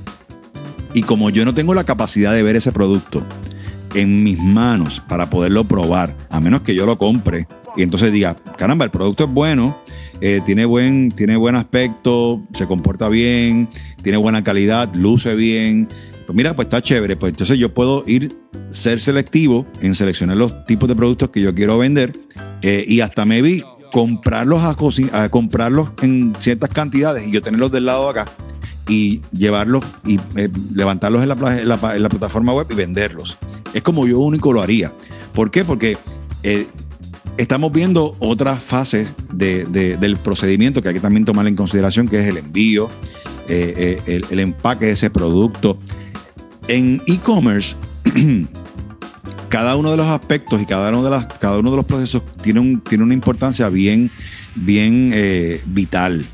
Y como yo no tengo la capacidad de ver ese producto en mis manos para poderlo probar, a menos que yo lo compre y entonces diga, caramba, el producto es bueno, eh, tiene, buen, tiene buen aspecto, se comporta bien, tiene buena calidad, luce bien. Pues mira, pues está chévere. Pues entonces yo puedo ir, ser selectivo en seleccionar los tipos de productos que yo quiero vender eh, y hasta me comprarlos a, comprarlos en ciertas cantidades y yo tenerlos del lado de acá y llevarlos y eh, levantarlos en la, plataforma web y venderlos. Es como yo único lo haría. ¿Por qué? Porque estamos viendo otras fases del procedimiento que hay que también tomar en consideración, que es el envío, eh, el, el empaque de ese producto. En e-commerce cada uno de los aspectos y cada uno de, los procesos tiene, un, tiene una importancia bien, eh, vital.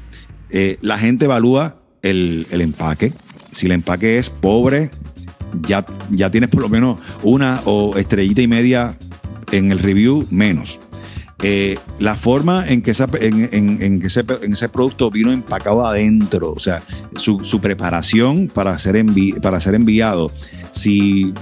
eh, la gente evalúa el, empaque. Si el empaque es pobre, ya tienes por lo menos una o estrellita y media en el review menos. Eh, la forma en que, en, ese, producto vino empacado adentro, o sea, su, preparación para ser, para ser enviado, si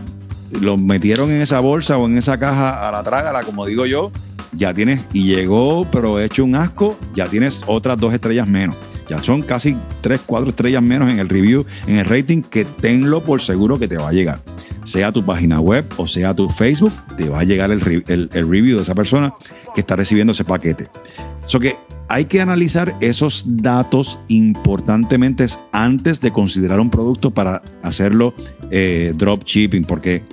lo metieron en esa bolsa o en esa caja a la trágala, como digo yo, ya tienes, y llegó, pero hecho un asco, ya tienes otras dos estrellas menos. Ya son casi tres, cuatro estrellas menos en el review, en el rating, que tenlo por seguro que te va a llegar. Sea tu página web o sea tu Facebook, te va a llegar el, review de esa persona que está recibiendo ese paquete. Eso que hay que analizar esos datos importantemente antes de considerar un producto para hacerlo eh, dropshipping, porque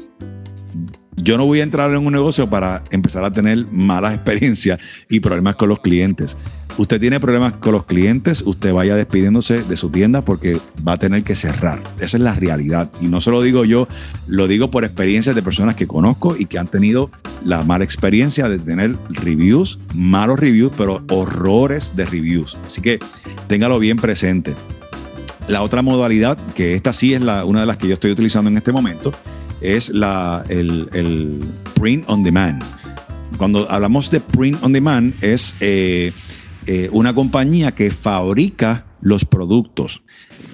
yo no voy a entrar en un negocio para empezar a tener malas experiencias y problemas con los clientes. Usted tiene problemas con los clientes, usted vaya despidiéndose de su tienda porque va a tener que cerrar. Esa es la realidad. Y no se lo digo yo, lo digo por experiencias de personas que conozco y que han tenido la mala experiencia de tener reviews, malos reviews, pero horrores de reviews. Así que téngalo bien presente. La otra modalidad, que esta sí es la, una de las que yo estoy utilizando en este momento, es la, el, print on demand. Cuando hablamos de print on demand es eh, eh, una compañía que fabrica los productos,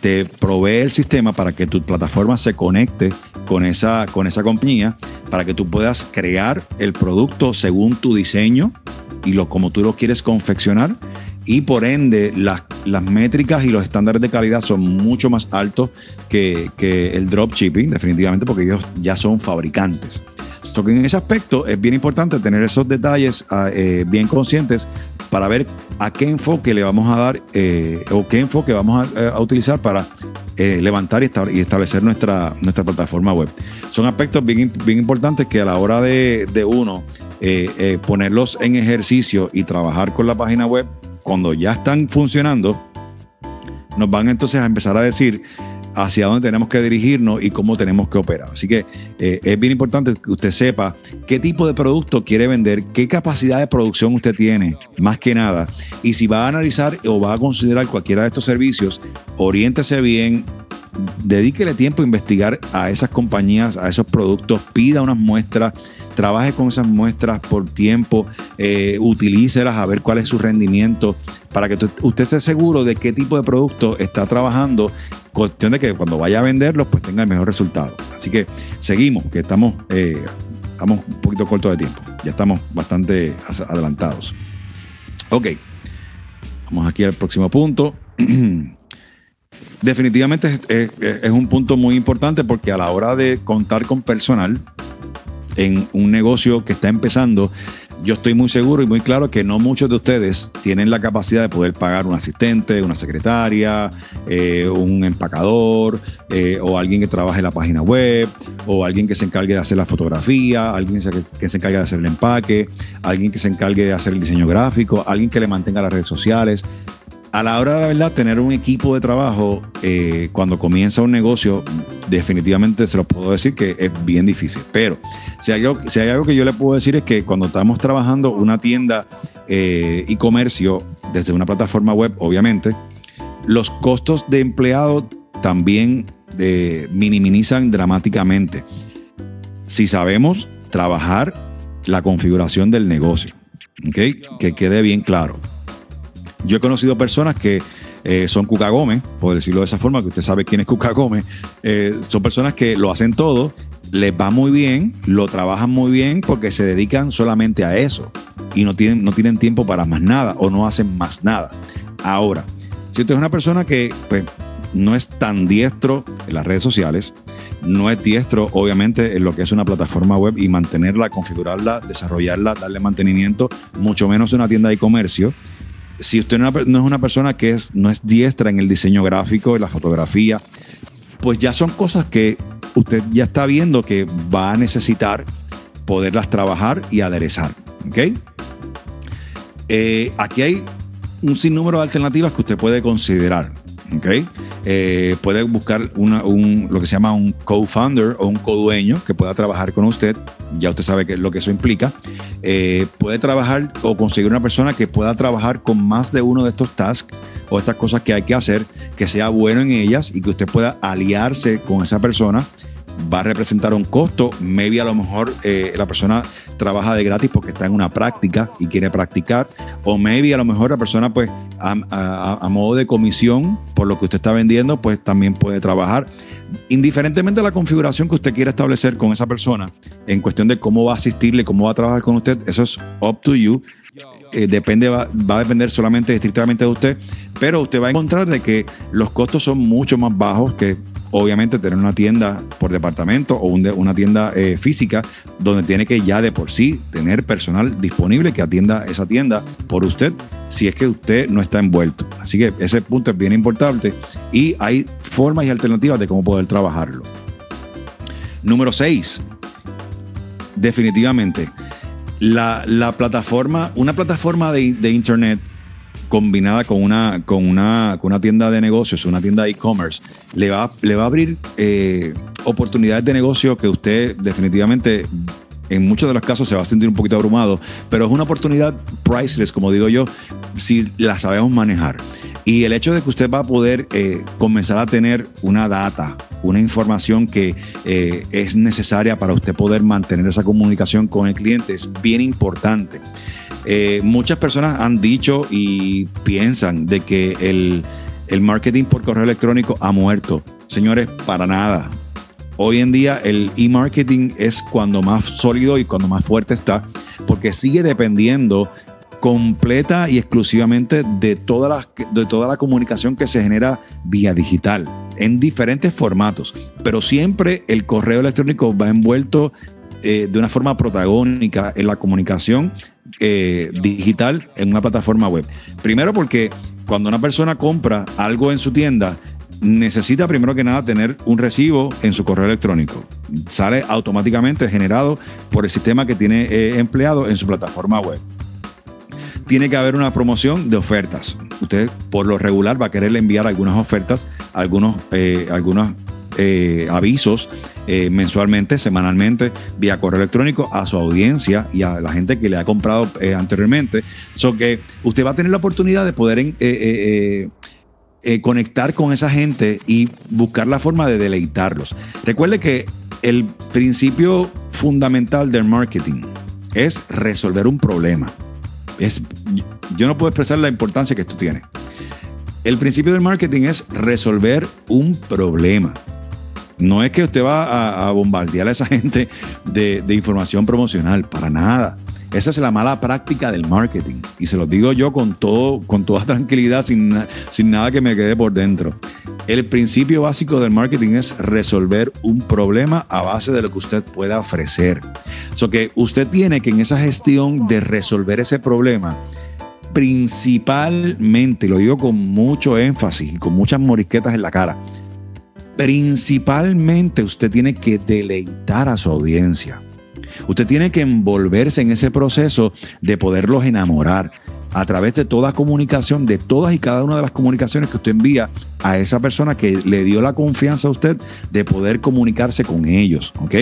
te provee el sistema para que tu plataforma se conecte con esa, con esa compañía, para que tú puedas crear el producto según tu diseño y lo, como tú lo quieres confeccionar y por ende las, las métricas y los estándares de calidad son mucho más altos que, que el dropshipping, definitivamente, porque ellos ya son fabricantes. So en ese aspecto es bien importante tener esos detalles ah, eh, bien conscientes para ver a qué enfoque le vamos a dar eh, o qué enfoque vamos a, a utilizar para eh, levantar y, establecer nuestra, nuestra plataforma web. Son aspectos bien, bien importantes que a la hora de, de uno ponerlos en ejercicio y trabajar con la página web, cuando ya están funcionando, nos van entonces a empezar a decir hacia dónde tenemos que dirigirnos y cómo tenemos que operar. Así que eh, es bien importante que usted sepa qué tipo de producto quiere vender, qué capacidad de producción usted tiene, más que nada. Y si va a analizar o va a considerar cualquiera de estos servicios, oriéntese bien, dedíquele tiempo a investigar a esas compañías, a esos productos, pida unas muestras trabaje con esas muestras por tiempo, eh, utilícelas a ver cuál es su rendimiento, para que usted esté seguro de qué tipo de producto está trabajando, cuestión de que cuando vaya a venderlos, pues tenga el mejor resultado. Así que seguimos, que estamos, eh, estamos un poquito cortos de tiempo, ya estamos bastante adelantados. Ok, vamos aquí al próximo punto. Definitivamente es, un punto muy importante porque a la hora de contar con personal, en un negocio que está empezando, yo estoy muy seguro y muy claro que no muchos de ustedes tienen la capacidad de poder pagar un asistente, una secretaria, eh, un empacador, eh, o alguien que trabaje en la página web, o alguien que se encargue de hacer la fotografía, alguien que se encargue de hacer el empaque, alguien que se encargue de hacer el diseño gráfico, alguien que le mantenga las redes sociales a la hora de la verdad, tener un equipo de trabajo eh, cuando comienza un negocio, definitivamente se lo puedo decir que es bien difícil. Pero si hay, algo, algo que yo le puedo decir es que cuando estamos trabajando una tienda eh, y comercio desde una plataforma web, obviamente, los costos de empleado también eh, minimizan dramáticamente. Si sabemos trabajar la configuración del negocio, que quede bien claro. Yo he conocido personas que eh, son Cuca Gómez, por decirlo de esa forma, que usted sabe quién es Cuca Gómez. Eh, son personas que lo hacen todo, les va muy bien, lo trabajan muy bien porque se dedican solamente a eso y no tienen, no tienen tiempo para más nada o no hacen más nada. Ahora, si usted es una persona que pues, no es tan diestro en las redes sociales, no es diestro, obviamente, en lo que es una plataforma web y mantenerla, configurarla, desarrollarla, darle mantenimiento, mucho menos una tienda de comercio si usted no es una persona que es, no es diestra en el diseño gráfico, en la fotografía, pues ya son cosas que usted ya está viendo que va a necesitar poderlas trabajar y aderezar. ¿ok? Eh, aquí hay un sinnúmero de alternativas que usted puede considerar. ¿Ok? Eh, puede buscar un, lo que se llama un co-founder o un co-dueño que pueda trabajar con usted. Ya usted sabe qué lo que eso implica. Eh, puede trabajar o conseguir una persona que pueda trabajar con más de uno de estos tasks o estas cosas que hay que hacer, que sea bueno en ellas y que usted pueda aliarse con esa persona va a representar un costo. Maybe a lo mejor eh, la persona trabaja de gratis porque está en una práctica y quiere practicar. O maybe a lo mejor la persona, pues, a, modo de comisión por lo que usted está vendiendo, pues también puede trabajar. Indiferentemente de la configuración que usted quiera establecer con esa persona, en cuestión de cómo va a asistirle, cómo va a trabajar con usted, eso es up to you. Eh, depende, va, va, a depender solamente estrictamente de usted, pero usted va a encontrar de que los costos son mucho más bajos que obviamente tener una tienda por departamento o una tienda eh, física donde tiene que ya de por sí tener personal disponible que atienda esa tienda por usted si es que usted no está envuelto. Así que ese punto es bien importante y hay formas y alternativas de cómo poder trabajarlo. Número 6. Definitivamente. La, plataforma, una plataforma de internet combinada con una, con una, con una tienda de negocios, una tienda de e-commerce, le va, le va a abrir eh, oportunidades de negocio que usted definitivamente en muchos de los casos se va a sentir un poquito abrumado, pero es una oportunidad priceless, como digo yo, si la sabemos manejar. Y el hecho de que usted va a poder eh, comenzar a tener una data, una información que eh, es necesaria para usted poder mantener esa comunicación con el cliente es bien importante. Eh, muchas personas han dicho y piensan de que el, el marketing por correo electrónico ha muerto. Señores, para nada. Hoy en día el e-marketing es cuando más sólido y cuando más fuerte está, porque sigue dependiendo completa y exclusivamente de toda la, de toda la comunicación que se genera vía digital, en diferentes formatos, pero siempre el correo electrónico va envuelto eh, de una forma protagónica en la comunicación eh, digital en una plataforma web. Primero porque cuando una persona compra algo en su tienda, necesita primero que nada tener un recibo en su correo electrónico. Sale automáticamente generado por el sistema que tiene eh, empleado en su plataforma web tiene que haber una promoción de ofertas. Usted por lo regular va a querer enviar algunas ofertas, algunos, eh, algunos eh, avisos mensualmente, semanalmente, vía correo electrónico a su audiencia y a la gente que le ha comprado anteriormente. So que usted va a tener la oportunidad de poder conectar con esa gente y buscar la forma de deleitarlos. Recuerde que el principio fundamental del marketing es resolver un problema yo no puedo expresar la importancia que esto tiene. El principio del marketing es resolver un problema. No es que usted va a, bombardear a esa gente de, información promocional, para nada. Esa es la mala práctica del marketing. Y se lo digo yo con, todo, con toda tranquilidad, sin, sin nada que me quede por dentro. El principio básico del marketing es resolver un problema a base de lo que usted pueda ofrecer. So que usted tiene que en esa gestión de resolver ese problema, principalmente, lo digo con mucho énfasis y con muchas morisquetas en la cara, principalmente usted tiene que deleitar a su audiencia. Usted tiene que envolverse en ese proceso de poderlos enamorar a través de toda comunicación, de todas y cada una de las comunicaciones que usted envía a esa persona que le dio la confianza a usted de poder comunicarse con ellos, ¿ok?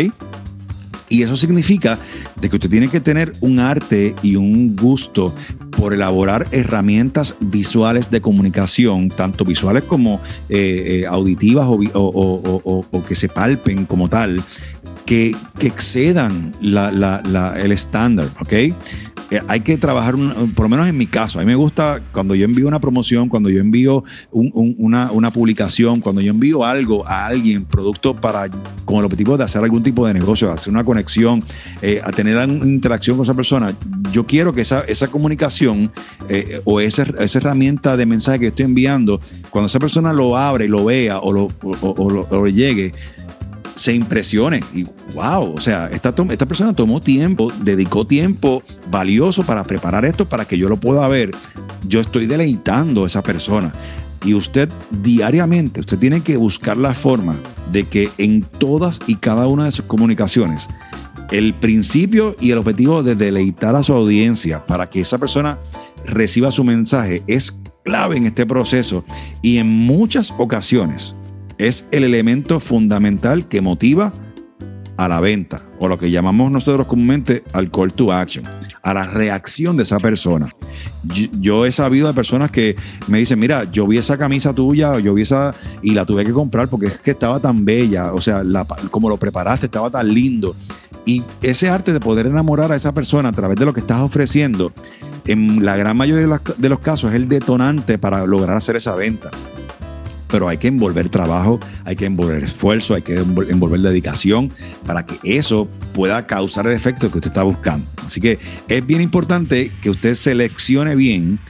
Y eso significa de que usted tiene que tener un arte y un gusto por elaborar herramientas visuales de comunicación, tanto visuales como eh, eh, auditivas o, que se palpen como tal, que, excedan el estándar, ¿ok? Eh, hay que trabajar, por lo menos en mi caso, a mí me gusta cuando yo envío una promoción, cuando yo envío una, publicación, cuando yo envío algo a alguien, producto para, con el objetivo de hacer algún tipo de negocio, hacer una conexión, eh, a tener una interacción con esa persona, yo quiero que esa, comunicación eh, o esa, herramienta de mensaje que estoy enviando, cuando esa persona lo abre y lo vea o, lo, llegue, se impresione y wow, o sea, esta, esta persona tomó tiempo, dedicó tiempo valioso para preparar esto para que yo lo pueda ver. Yo estoy deleitando a esa persona. Y usted diariamente, usted tiene que buscar la forma de que en todas y cada una de sus comunicaciones, el principio y el objetivo de deleitar a su audiencia para que esa persona reciba su mensaje es clave en este proceso. Y en muchas ocasiones, es el elemento fundamental que motiva a la venta o lo que llamamos nosotros comúnmente al call to action, a la reacción de esa persona. Yo, he sabido de personas que me dicen, mira, yo vi esa camisa tuya, yo vi esa y la tuve que comprar porque es que estaba tan bella, o sea, como lo preparaste, estaba tan lindo. Y ese arte de poder enamorar a esa persona a través de lo que estás ofreciendo, en la gran mayoría de los casos es el detonante para lograr hacer esa venta pero hay que envolver trabajo, hay que envolver esfuerzo, hay que envolver dedicación para que eso pueda causar el efecto que usted está buscando. Así que es bien importante que usted seleccione bien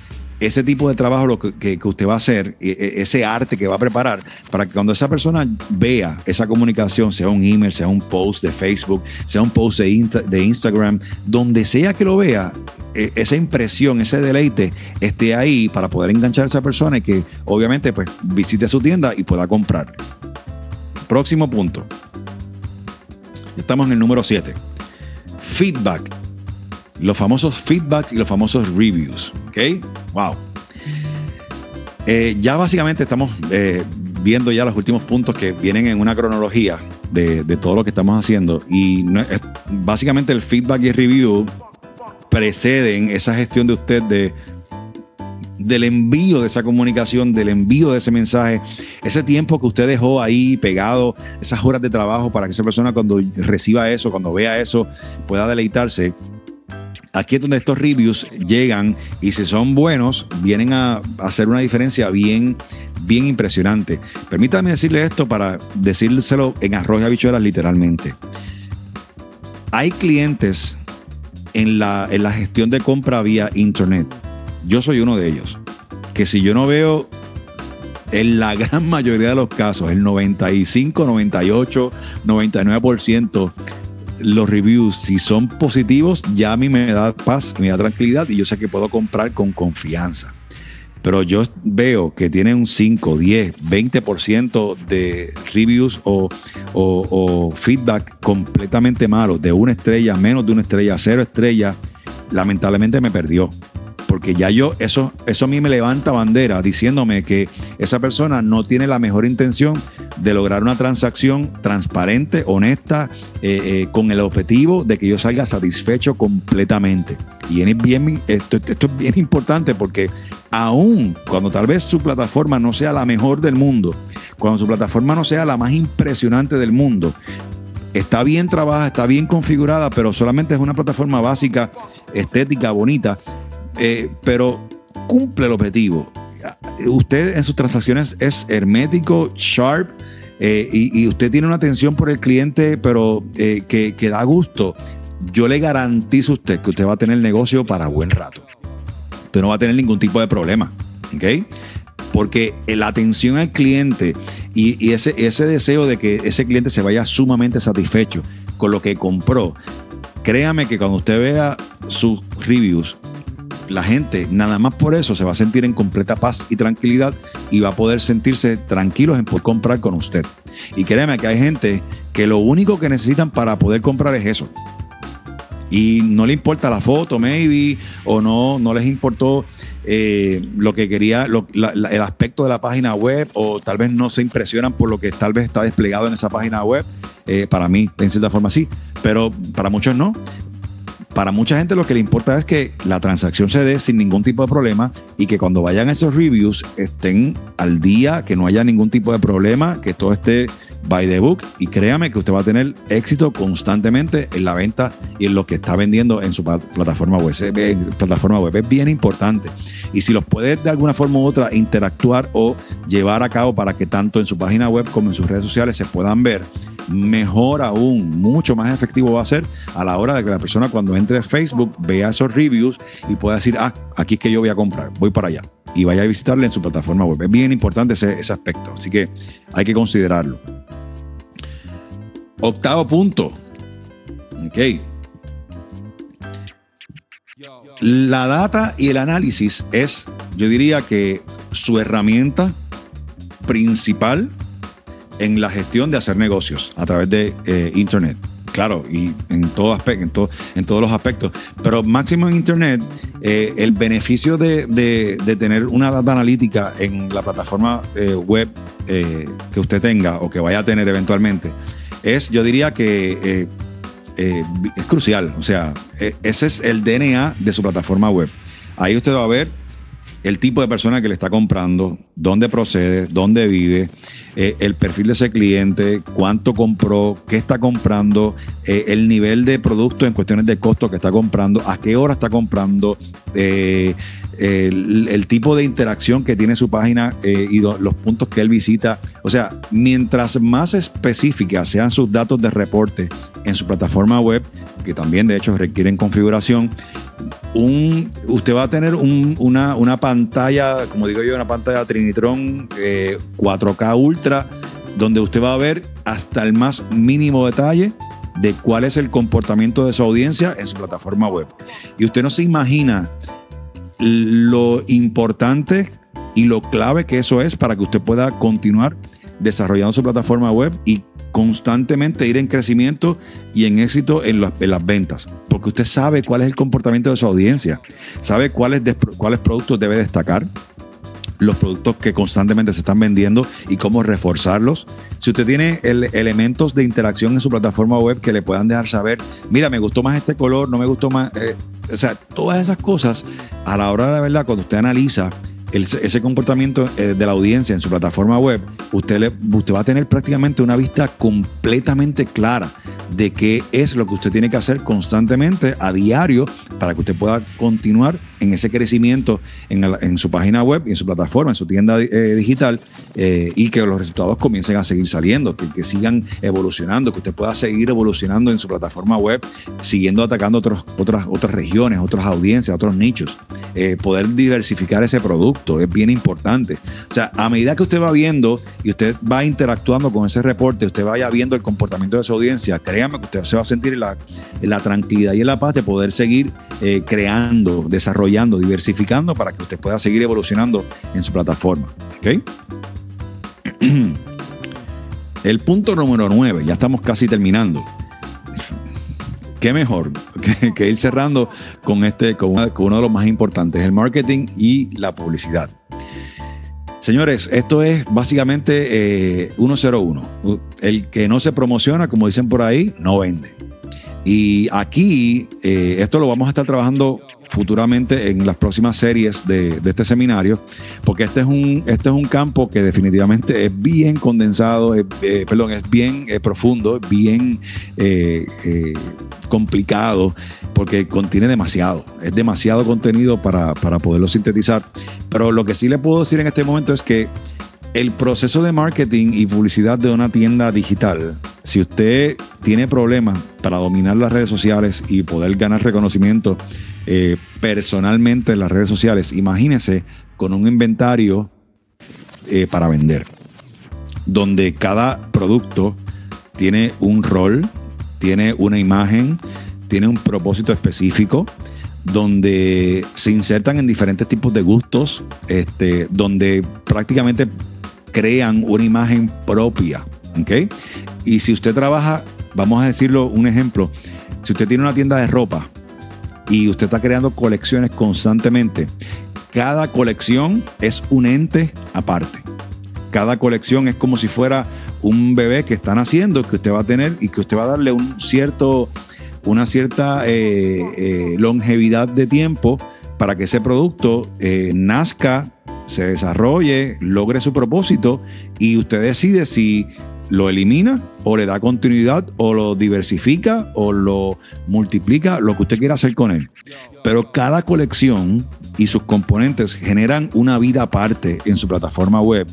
ese tipo de trabajo lo que, usted va a hacer, e, e, ese arte que va a preparar, para que cuando esa persona vea esa comunicación, sea un email, sea un post de Facebook, sea un post de, Instagram, donde sea que lo vea, e, esa impresión, ese deleite esté ahí para poder enganchar a esa persona y que obviamente pues visite su tienda y pueda comprar. Próximo punto. Estamos en el número 7. Feedback los famosos feedbacks y los famosos reviews. ¿Ok? Wow. Eh, ya básicamente estamos eh, viendo ya los últimos puntos que vienen en una cronología de, todo lo que estamos haciendo. Y básicamente el feedback y el review preceden esa gestión de usted de del envío de esa comunicación, del envío de ese mensaje, ese tiempo que usted dejó ahí pegado, esas horas de trabajo para que esa persona cuando reciba eso, cuando vea eso, pueda deleitarse aquí es donde estos reviews llegan y si son buenos, vienen a hacer una diferencia bien, bien impresionante. Permítame decirle esto para decírselo en arroz y habichuelas literalmente. Hay clientes en la, en la gestión de compra vía internet. Yo soy uno de ellos. Que si yo no veo en la gran mayoría de los casos, el 95, 98, 99%, los reviews, si son positivos, ya a mí me da paz, me da tranquilidad y yo sé que puedo comprar con confianza. Pero yo veo que tiene un 5, 10, 20% de reviews o, o, feedback completamente malo, de una estrella, menos de una estrella, cero estrella, lamentablemente me perdió porque ya yo, eso, eso a mí me levanta bandera diciéndome que esa persona no tiene la mejor intención de lograr una transacción transparente, honesta, eh, eh, con el objetivo de que yo salga satisfecho completamente. Y esto, esto es bien importante porque aún cuando tal vez su plataforma no sea la mejor del mundo, cuando su plataforma no sea la más impresionante del mundo, está bien trabajada, está bien configurada, pero solamente es una plataforma básica, estética, bonita. Eh, pero cumple el objetivo. Usted en sus transacciones es hermético, sharp, eh, y, usted tiene una atención por el cliente, pero eh, que, da gusto. Yo le garantizo a usted que usted va a tener negocio para buen rato. Usted no va a tener ningún tipo de problema. ¿Ok? Porque la atención al cliente y, ese deseo de que ese cliente se vaya sumamente satisfecho con lo que compró, créame que cuando usted vea sus reviews, la gente nada más por eso se va a sentir en completa paz y tranquilidad y va a poder sentirse tranquilos en poder comprar con usted. Y créeme que hay gente que lo único que necesitan para poder comprar es eso. Y no le importa la foto, maybe, o no, no les importó eh, lo que quería, el aspecto de la página web, o tal vez no se impresionan por lo que tal vez está desplegado en esa página web. Eh, para mí, en cierta forma, sí, pero para muchos no para mucha gente lo que le importa es que la transacción se dé sin ningún tipo de problema y que cuando vayan a esos reviews estén al día, que no haya ningún tipo de problema, que todo esté by the book y créame que usted va a tener éxito constantemente en la venta y en lo que está vendiendo en su plataforma web. plataforma web es bien importante. Y si los puede de alguna forma u otra interactuar o llevar a cabo para que tanto en su página web como en sus redes sociales se puedan ver, mejor aún, mucho más efectivo va a ser a la hora de que la persona cuando entre a Facebook vea esos reviews y pueda decir, ah, aquí es que yo voy a comprar, voy para allá. Y vaya a visitarle en su plataforma web. Es bien importante ese, ese aspecto, así que hay que considerarlo. Octavo punto. Ok. La data y el análisis es, yo diría que su herramienta principal en la gestión de hacer negocios a través de eh, Internet. Claro, y en, todo aspecto, en, todos los aspectos. Pero máximo en Internet, eh, el beneficio de, tener una data analítica en la plataforma eh, web que usted tenga o que vaya a tener eventualmente es, yo diría que es crucial. O sea, ese es el DNA de su plataforma web. Ahí usted va a ver el tipo de persona que le está comprando, dónde procede, dónde vive, eh, el perfil de ese cliente, cuánto compró, qué está comprando, eh, el nivel de producto en cuestiones de costo que está comprando, a qué hora está comprando, eh, el, tipo de interacción que tiene su página y los puntos que él visita. O sea, mientras más específicas sean sus datos de reporte en su plataforma web, que también de hecho requieren configuración, un, usted va a tener una, pantalla, como digo yo, una pantalla Trinitron 4K eh, Ultra, donde usted va a ver hasta el más mínimo detalle de cuál es el comportamiento de su audiencia en su plataforma web. Y usted no se imagina lo importante y lo clave que eso es para que usted pueda continuar desarrollando su plataforma web y constantemente ir en crecimiento y en éxito en, las ventas, porque usted sabe cuál es el comportamiento de su audiencia, sabe cuáles, cuáles productos debe destacar, los productos que constantemente se están vendiendo y cómo reforzarlos. Si usted tiene elementos de interacción en su plataforma web que le puedan dejar saber, mira, me gustó más este color, no me gustó más, eh, o sea, todas esas cosas, a la hora de la verdad, cuando usted analiza ese comportamiento eh, de la audiencia en su plataforma web, usted, le, usted va a tener prácticamente una vista completamente clara de qué es lo que usted tiene que hacer constantemente a diario para que usted pueda continuar en ese crecimiento en, su página web y en su plataforma, en su tienda eh, digital eh, y que los resultados comiencen a seguir saliendo, que, sigan evolucionando, que usted pueda seguir evolucionando en su plataforma web, siguiendo atacando otras, otras regiones, otras audiencias, otros nichos. Eh, poder diversificar ese producto es bien importante. O sea, a medida que usted va viendo y usted va interactuando con ese reporte, usted vaya viendo el comportamiento de su audiencia, créame que usted se va a sentir en la, la tranquilidad y la paz de poder seguir creando, desarrollando diversificando para que usted pueda seguir evolucionando en su plataforma. El punto número 9, ya estamos casi terminando. ¿Qué mejor que, ir cerrando con, este, con, uno de los más importantes, el marketing y la publicidad? Señores, esto es básicamente 101. Eh, el que no se promociona, como dicen por ahí, no vende. Y aquí, eh, esto lo vamos a estar trabajando futuramente en las próximas series de, este seminario, porque este es, un, este es un campo que definitivamente es bien condensado, eh, perdón, es bien eh, profundo, bien complicado, porque contiene demasiado, es demasiado contenido para, para poderlo sintetizar. Pero lo que sí le puedo decir en este momento es que el proceso de marketing y publicidad de una tienda digital, si usted tiene problemas para dominar las redes sociales y poder ganar reconocimiento eh, personalmente en las redes sociales, imagínese con un inventario eh, para vender, donde cada producto tiene un rol, tiene una imagen, tiene un propósito específico, donde se insertan en diferentes tipos de gustos, este, donde prácticamente crean una imagen propia. ¿ok? Y si usted trabaja, vamos a decirlo un ejemplo, si usted tiene una tienda de ropa y usted está creando colecciones constantemente, cada colección es un ente aparte. Cada colección es como si fuera un bebé que están haciendo, que usted va a tener y que usted va a darle un cierto, una cierta eh, eh, longevidad de tiempo para que ese producto eh, nazca se desarrolle, logre su propósito y usted decide si lo elimina o le da continuidad o lo diversifica o lo multiplica, lo que usted quiera hacer con él. Pero cada colección y sus componentes generan una vida aparte en su plataforma web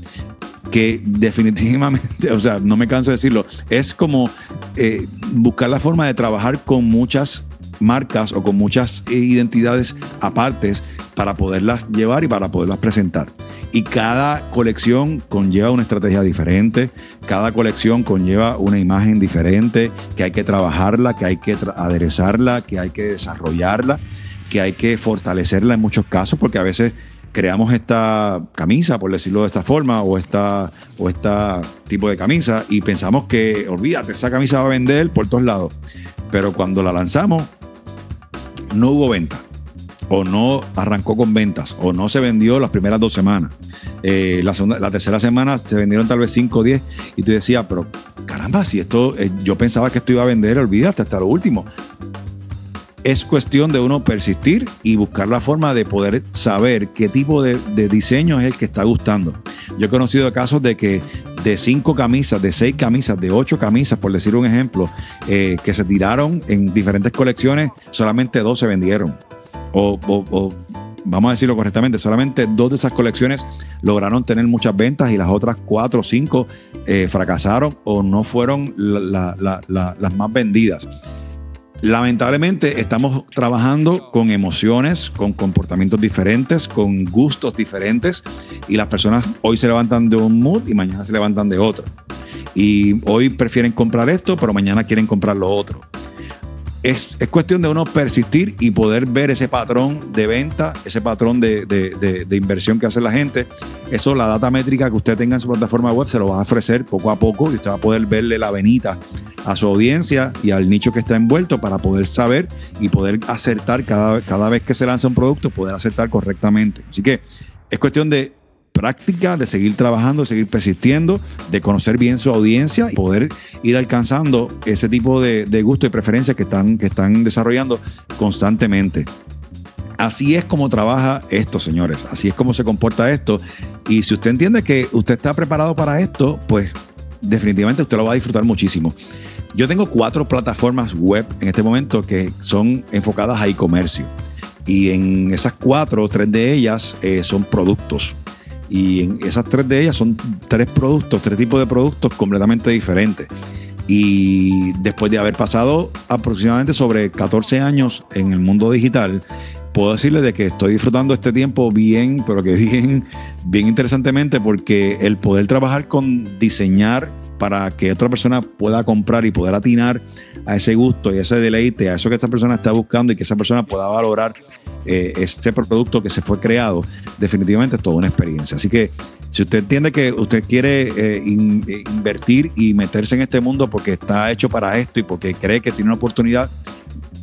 que definitivamente, o sea, no me canso de decirlo, es como eh, buscar la forma de trabajar con muchas marcas o con muchas identidades apartes para poderlas llevar y para poderlas presentar. Y cada colección conlleva una estrategia diferente, cada colección conlleva una imagen diferente, que hay que trabajarla, que hay que aderezarla, que hay que desarrollarla, que hay que fortalecerla en muchos casos, porque a veces creamos esta camisa, por decirlo de esta forma, o esta, o esta tipo de camisa, y pensamos que, olvídate, esa camisa va a vender por todos lados. Pero cuando la lanzamos, no hubo venta, o no arrancó con ventas, o no se vendió las primeras dos semanas. Eh, la, segunda, la tercera semana se vendieron tal vez 5 o 10 y tú decías, pero caramba, si esto, eh, yo pensaba que esto iba a vender, olvídate hasta lo último. Es cuestión de uno persistir y buscar la forma de poder saber qué tipo de, diseño es el que está gustando. Yo he conocido casos de que de cinco camisas, de seis camisas, de ocho camisas, por decir un ejemplo, eh, que se tiraron en diferentes colecciones, solamente dos se vendieron. O, vamos a decirlo correctamente, solamente dos de esas colecciones lograron tener muchas ventas y las otras cuatro o cinco eh, fracasaron o no fueron las más vendidas. Lamentablemente estamos trabajando con emociones, con comportamientos diferentes, con gustos diferentes y las personas hoy se levantan de un mood y mañana se levantan de otro. Y hoy prefieren comprar esto, pero mañana quieren comprar lo otro es, cuestión de uno persistir y poder ver ese patrón de venta, ese patrón de, inversión que hace la gente. Eso, la data métrica que usted tenga en su plataforma web, se lo va a ofrecer poco a poco y usted va a poder verle la venita a su audiencia y al nicho que está envuelto para poder saber y poder acertar cada, cada vez que se lanza un producto, poder acertar correctamente. Así que es cuestión de práctica, de seguir trabajando, de seguir persistiendo, de conocer bien su audiencia y poder ir alcanzando ese tipo de, gusto y preferencias que están, que están desarrollando constantemente. Así es como trabaja esto, señores. Así es como se comporta esto. Y si usted entiende que usted está preparado para esto, pues definitivamente usted lo va a disfrutar muchísimo. Yo tengo cuatro plataformas web en este momento que son enfocadas a e-comercio. Y en esas cuatro, tres de ellas eh, son productos. Y en esas tres de ellas son tres productos, tres tipos de productos completamente diferentes. Y después de haber pasado aproximadamente sobre 14 años en el mundo digital, puedo decirles de que estoy disfrutando este tiempo bien, pero que bien, bien interesantemente, porque el poder trabajar con diseñar para que otra persona pueda comprar y poder atinar a ese gusto y ese deleite, a eso que esta persona está buscando y que esa persona pueda valorar eh, este producto que se fue creado, definitivamente es toda una experiencia. Así que si usted entiende que usted quiere eh, eh, invertir y meterse en este mundo porque está hecho para esto y porque cree que tiene una oportunidad,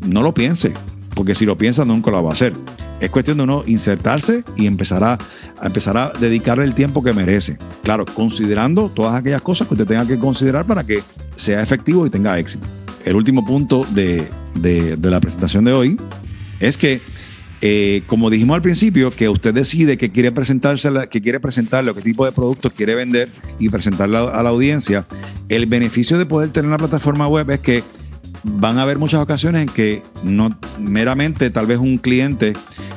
no lo piense, porque si lo piensa nunca lo va a hacer. Es cuestión de uno insertarse y empezar a, empezar a dedicarle el tiempo que merece. Claro, considerando todas aquellas cosas que usted tenga que considerar para que sea efectivo y tenga éxito. El último punto de, de la presentación de hoy es que eh, como dijimos al principio, que usted decide que quiere presentarse, que quiere presentarle, qué tipo de productos quiere vender y presentarlo a la audiencia. El beneficio de poder tener una plataforma web es que van a haber muchas ocasiones en que no meramente tal vez un cliente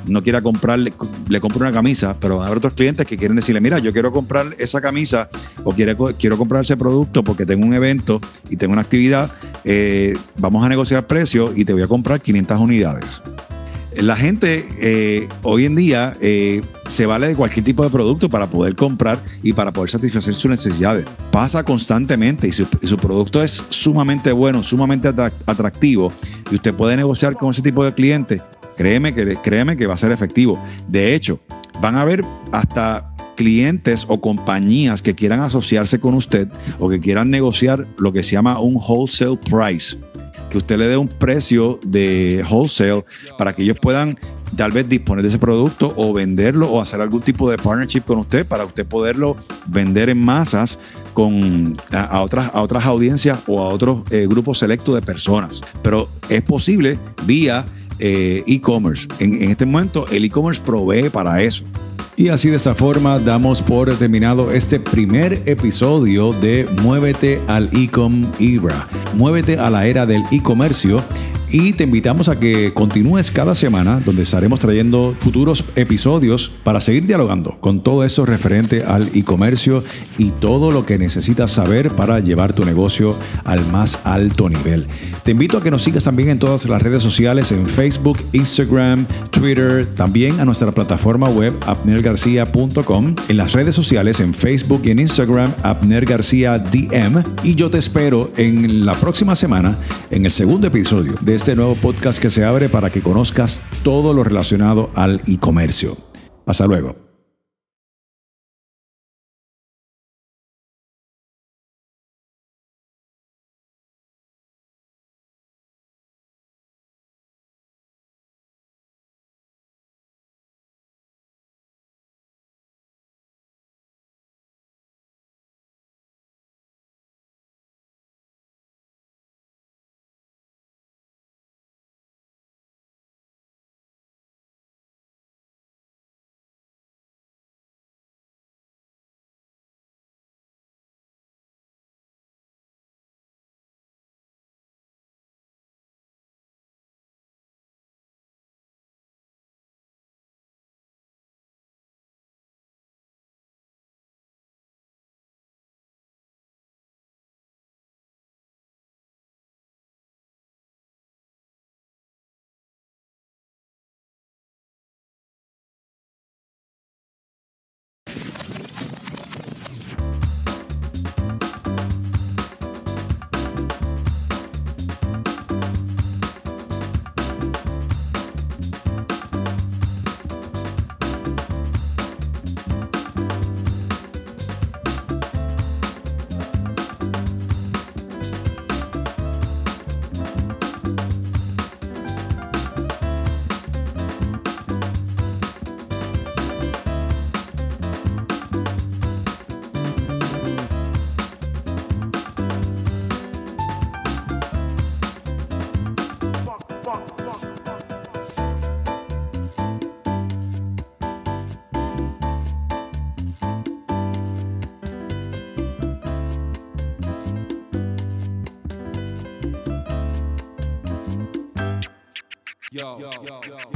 no quiera comprarle, le compre una camisa, pero van a haber otros clientes que quieren decirle, mira, yo quiero comprar esa camisa o quiero, quiero comprar ese producto porque tengo un evento y tengo una actividad, eh, vamos a negociar precio y te voy a comprar 500 unidades la gente eh, hoy en día eh, se vale de cualquier tipo de producto para poder comprar y para poder satisfacer sus necesidades. Pasa constantemente y su, producto es sumamente bueno, sumamente atractivo y usted puede negociar con ese tipo de clientes. Créeme que, créeme que va a ser efectivo. De hecho, van a haber hasta clientes o compañías que quieran asociarse con usted o que quieran negociar lo que se llama un wholesale price que usted le dé un precio de wholesale para que ellos puedan tal vez disponer de ese producto o venderlo o hacer algún tipo de partnership con usted para usted poderlo vender en masas con a, otras, a otras audiencias o a otros eh, grupos selectos de personas. Pero es posible vía eh, e-commerce. En, este momento el e-commerce provee para eso. Y así de esa forma damos por terminado este primer episodio de Muévete al Ecom Era. Muévete a la era del e-comercio y te invitamos a que continúes cada semana donde estaremos trayendo futuros episodios para seguir dialogando con todo eso referente al e-comercio y todo lo que necesitas saber para llevar tu negocio al más alto nivel. Te invito a que nos sigas también en todas las redes sociales, en Facebook, Instagram, Twitter, también a nuestra plataforma web apnergarcia.com, en las redes sociales, en Facebook y en Instagram, Abner García DM. Y yo te espero en la próxima semana, en el segundo episodio de este este nuevo podcast que se abre para que conozcas todo lo relacionado al e-comercio. Hasta luego. Yo, yo, yo. yo,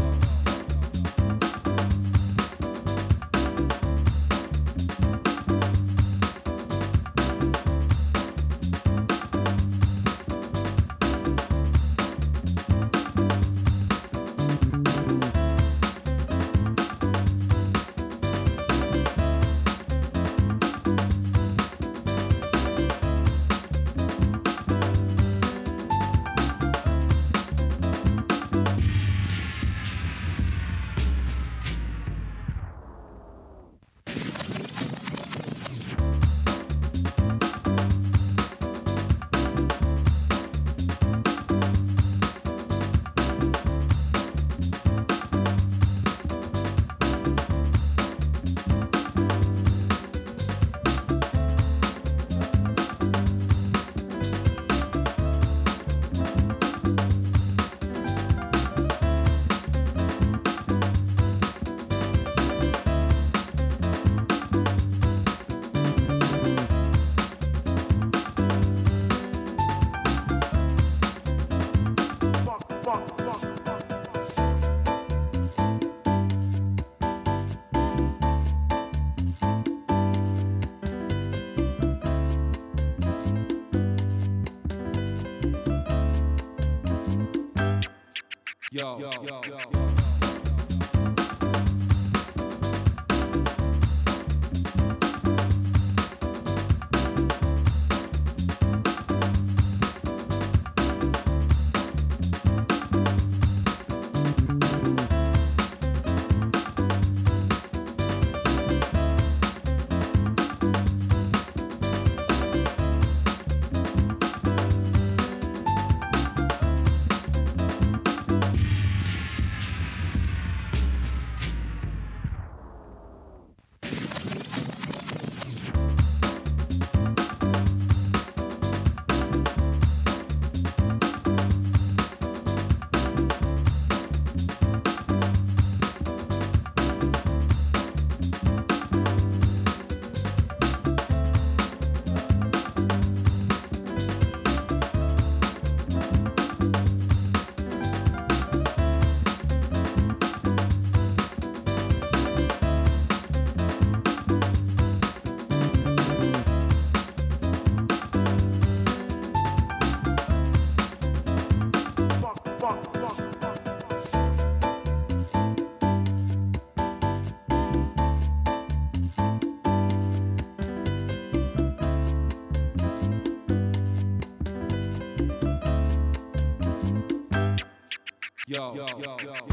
yo, yo, yo. yo.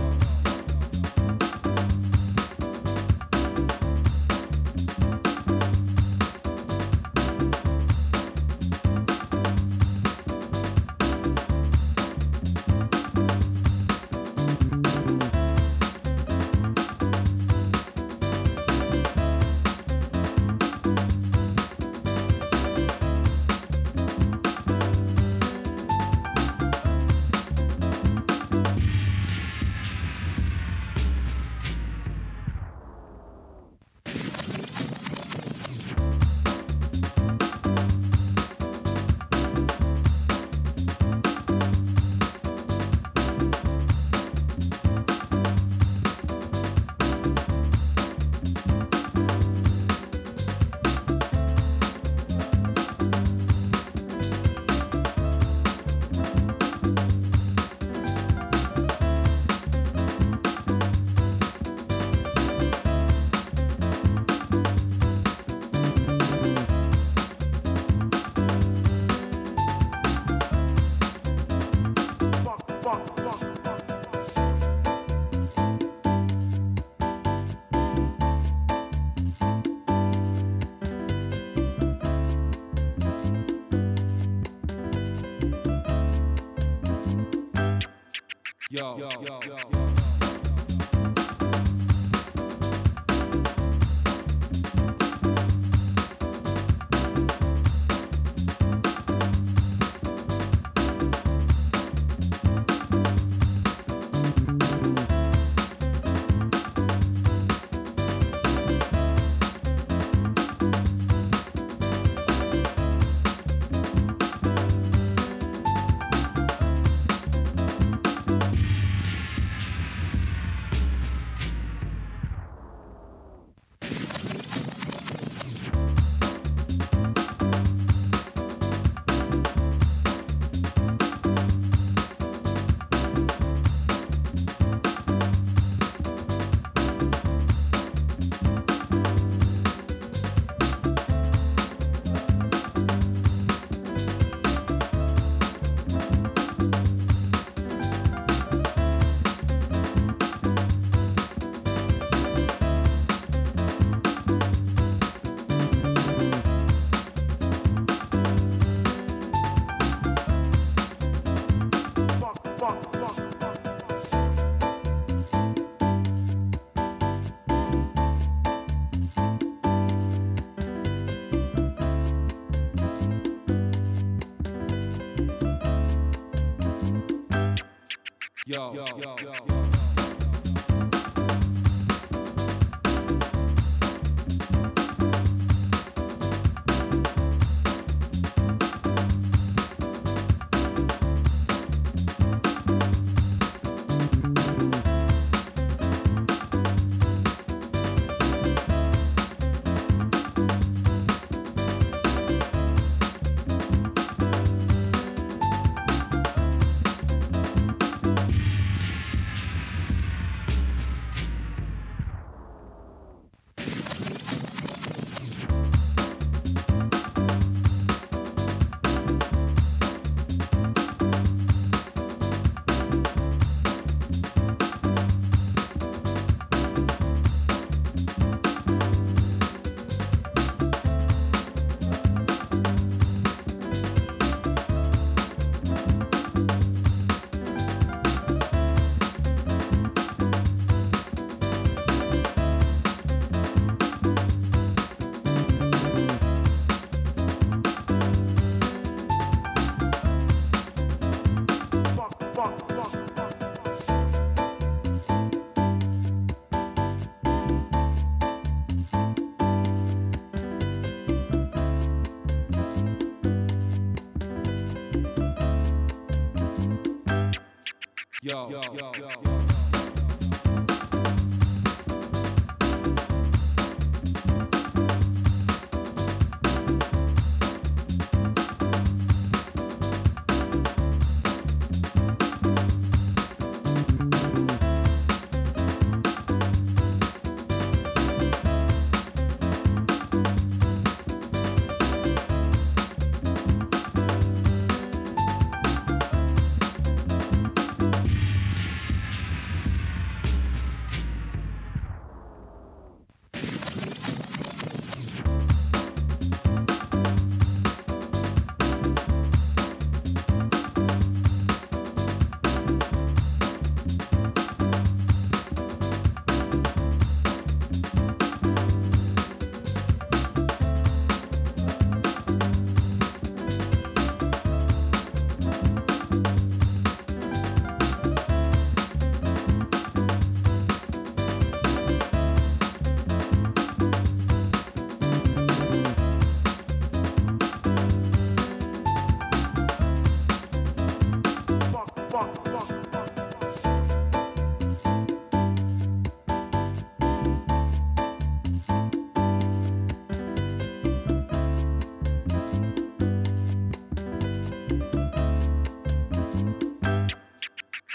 Yo, yo, yo, yo.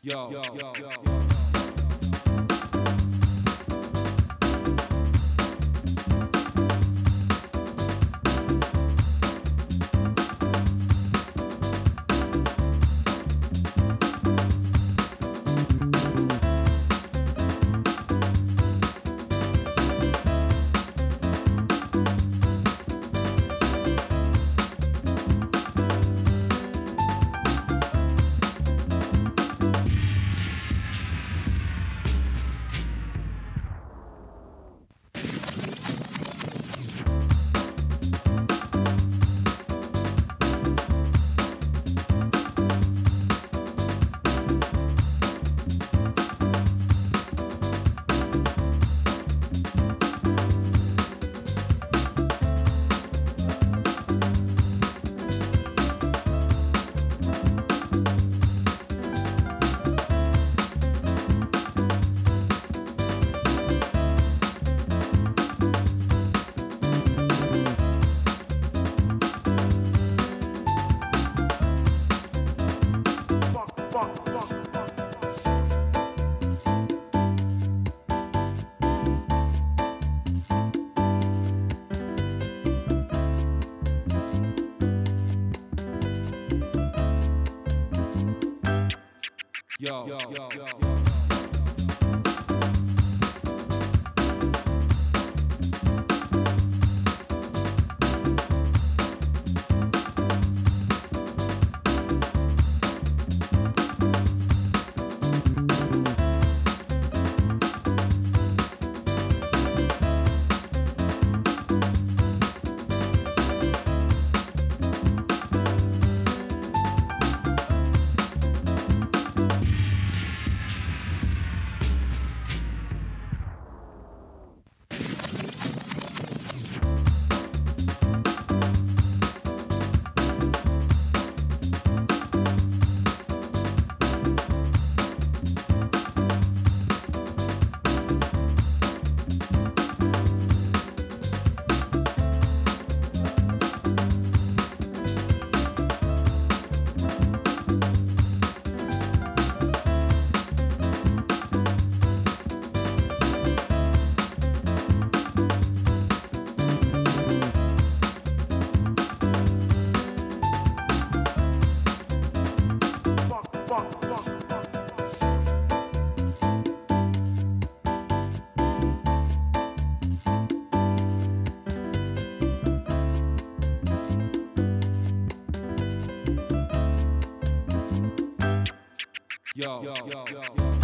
Yo, yo, yo, yo. Yo, yo, yo, yo.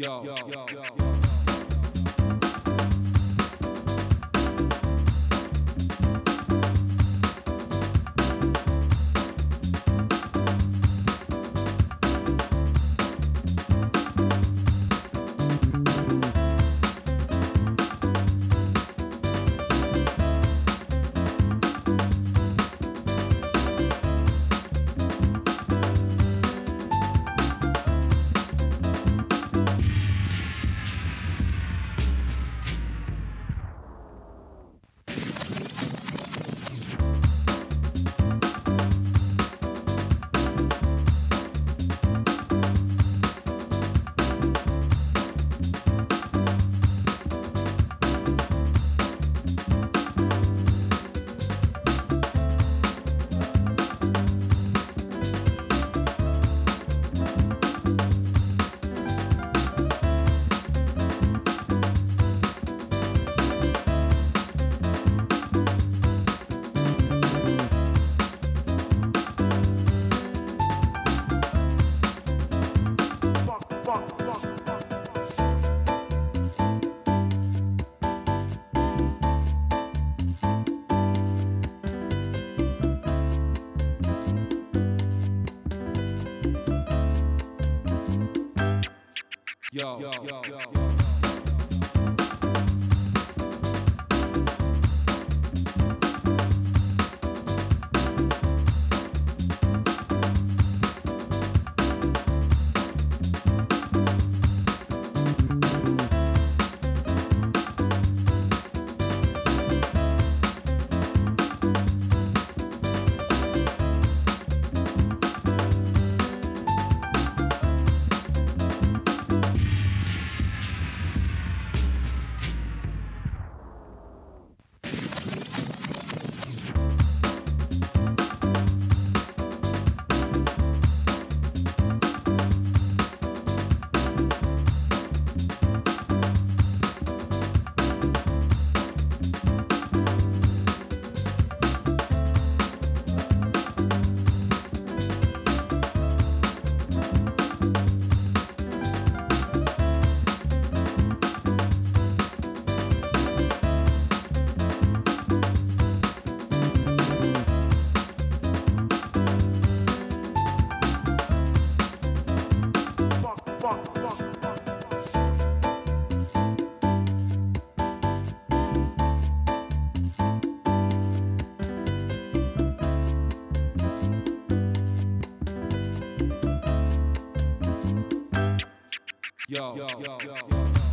Yo, yo, yo, yo. Yo, yo, yo, yo.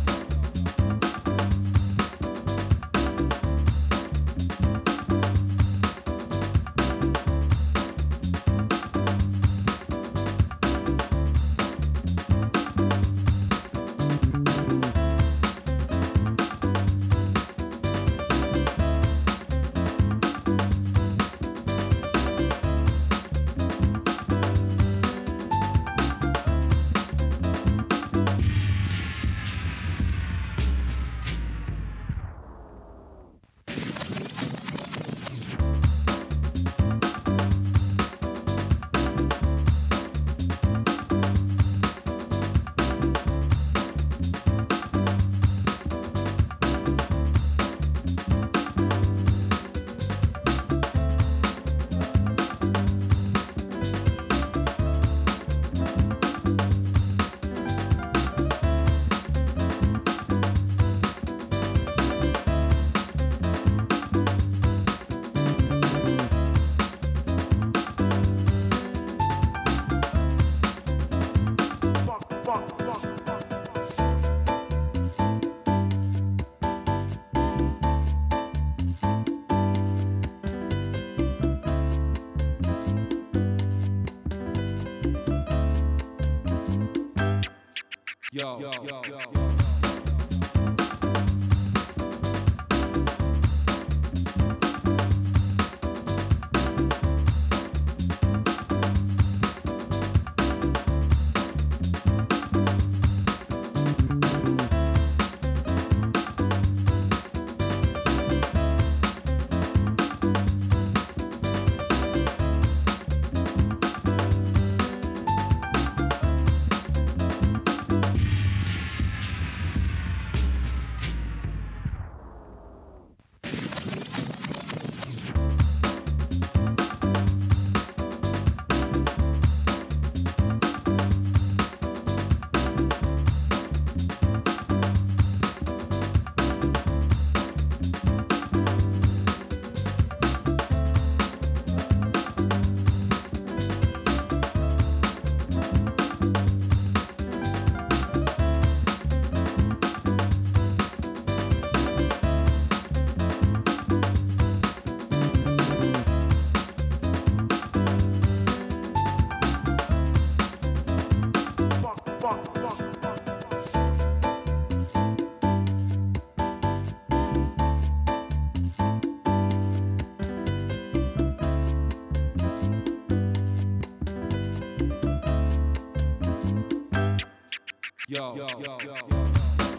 Yo, yo,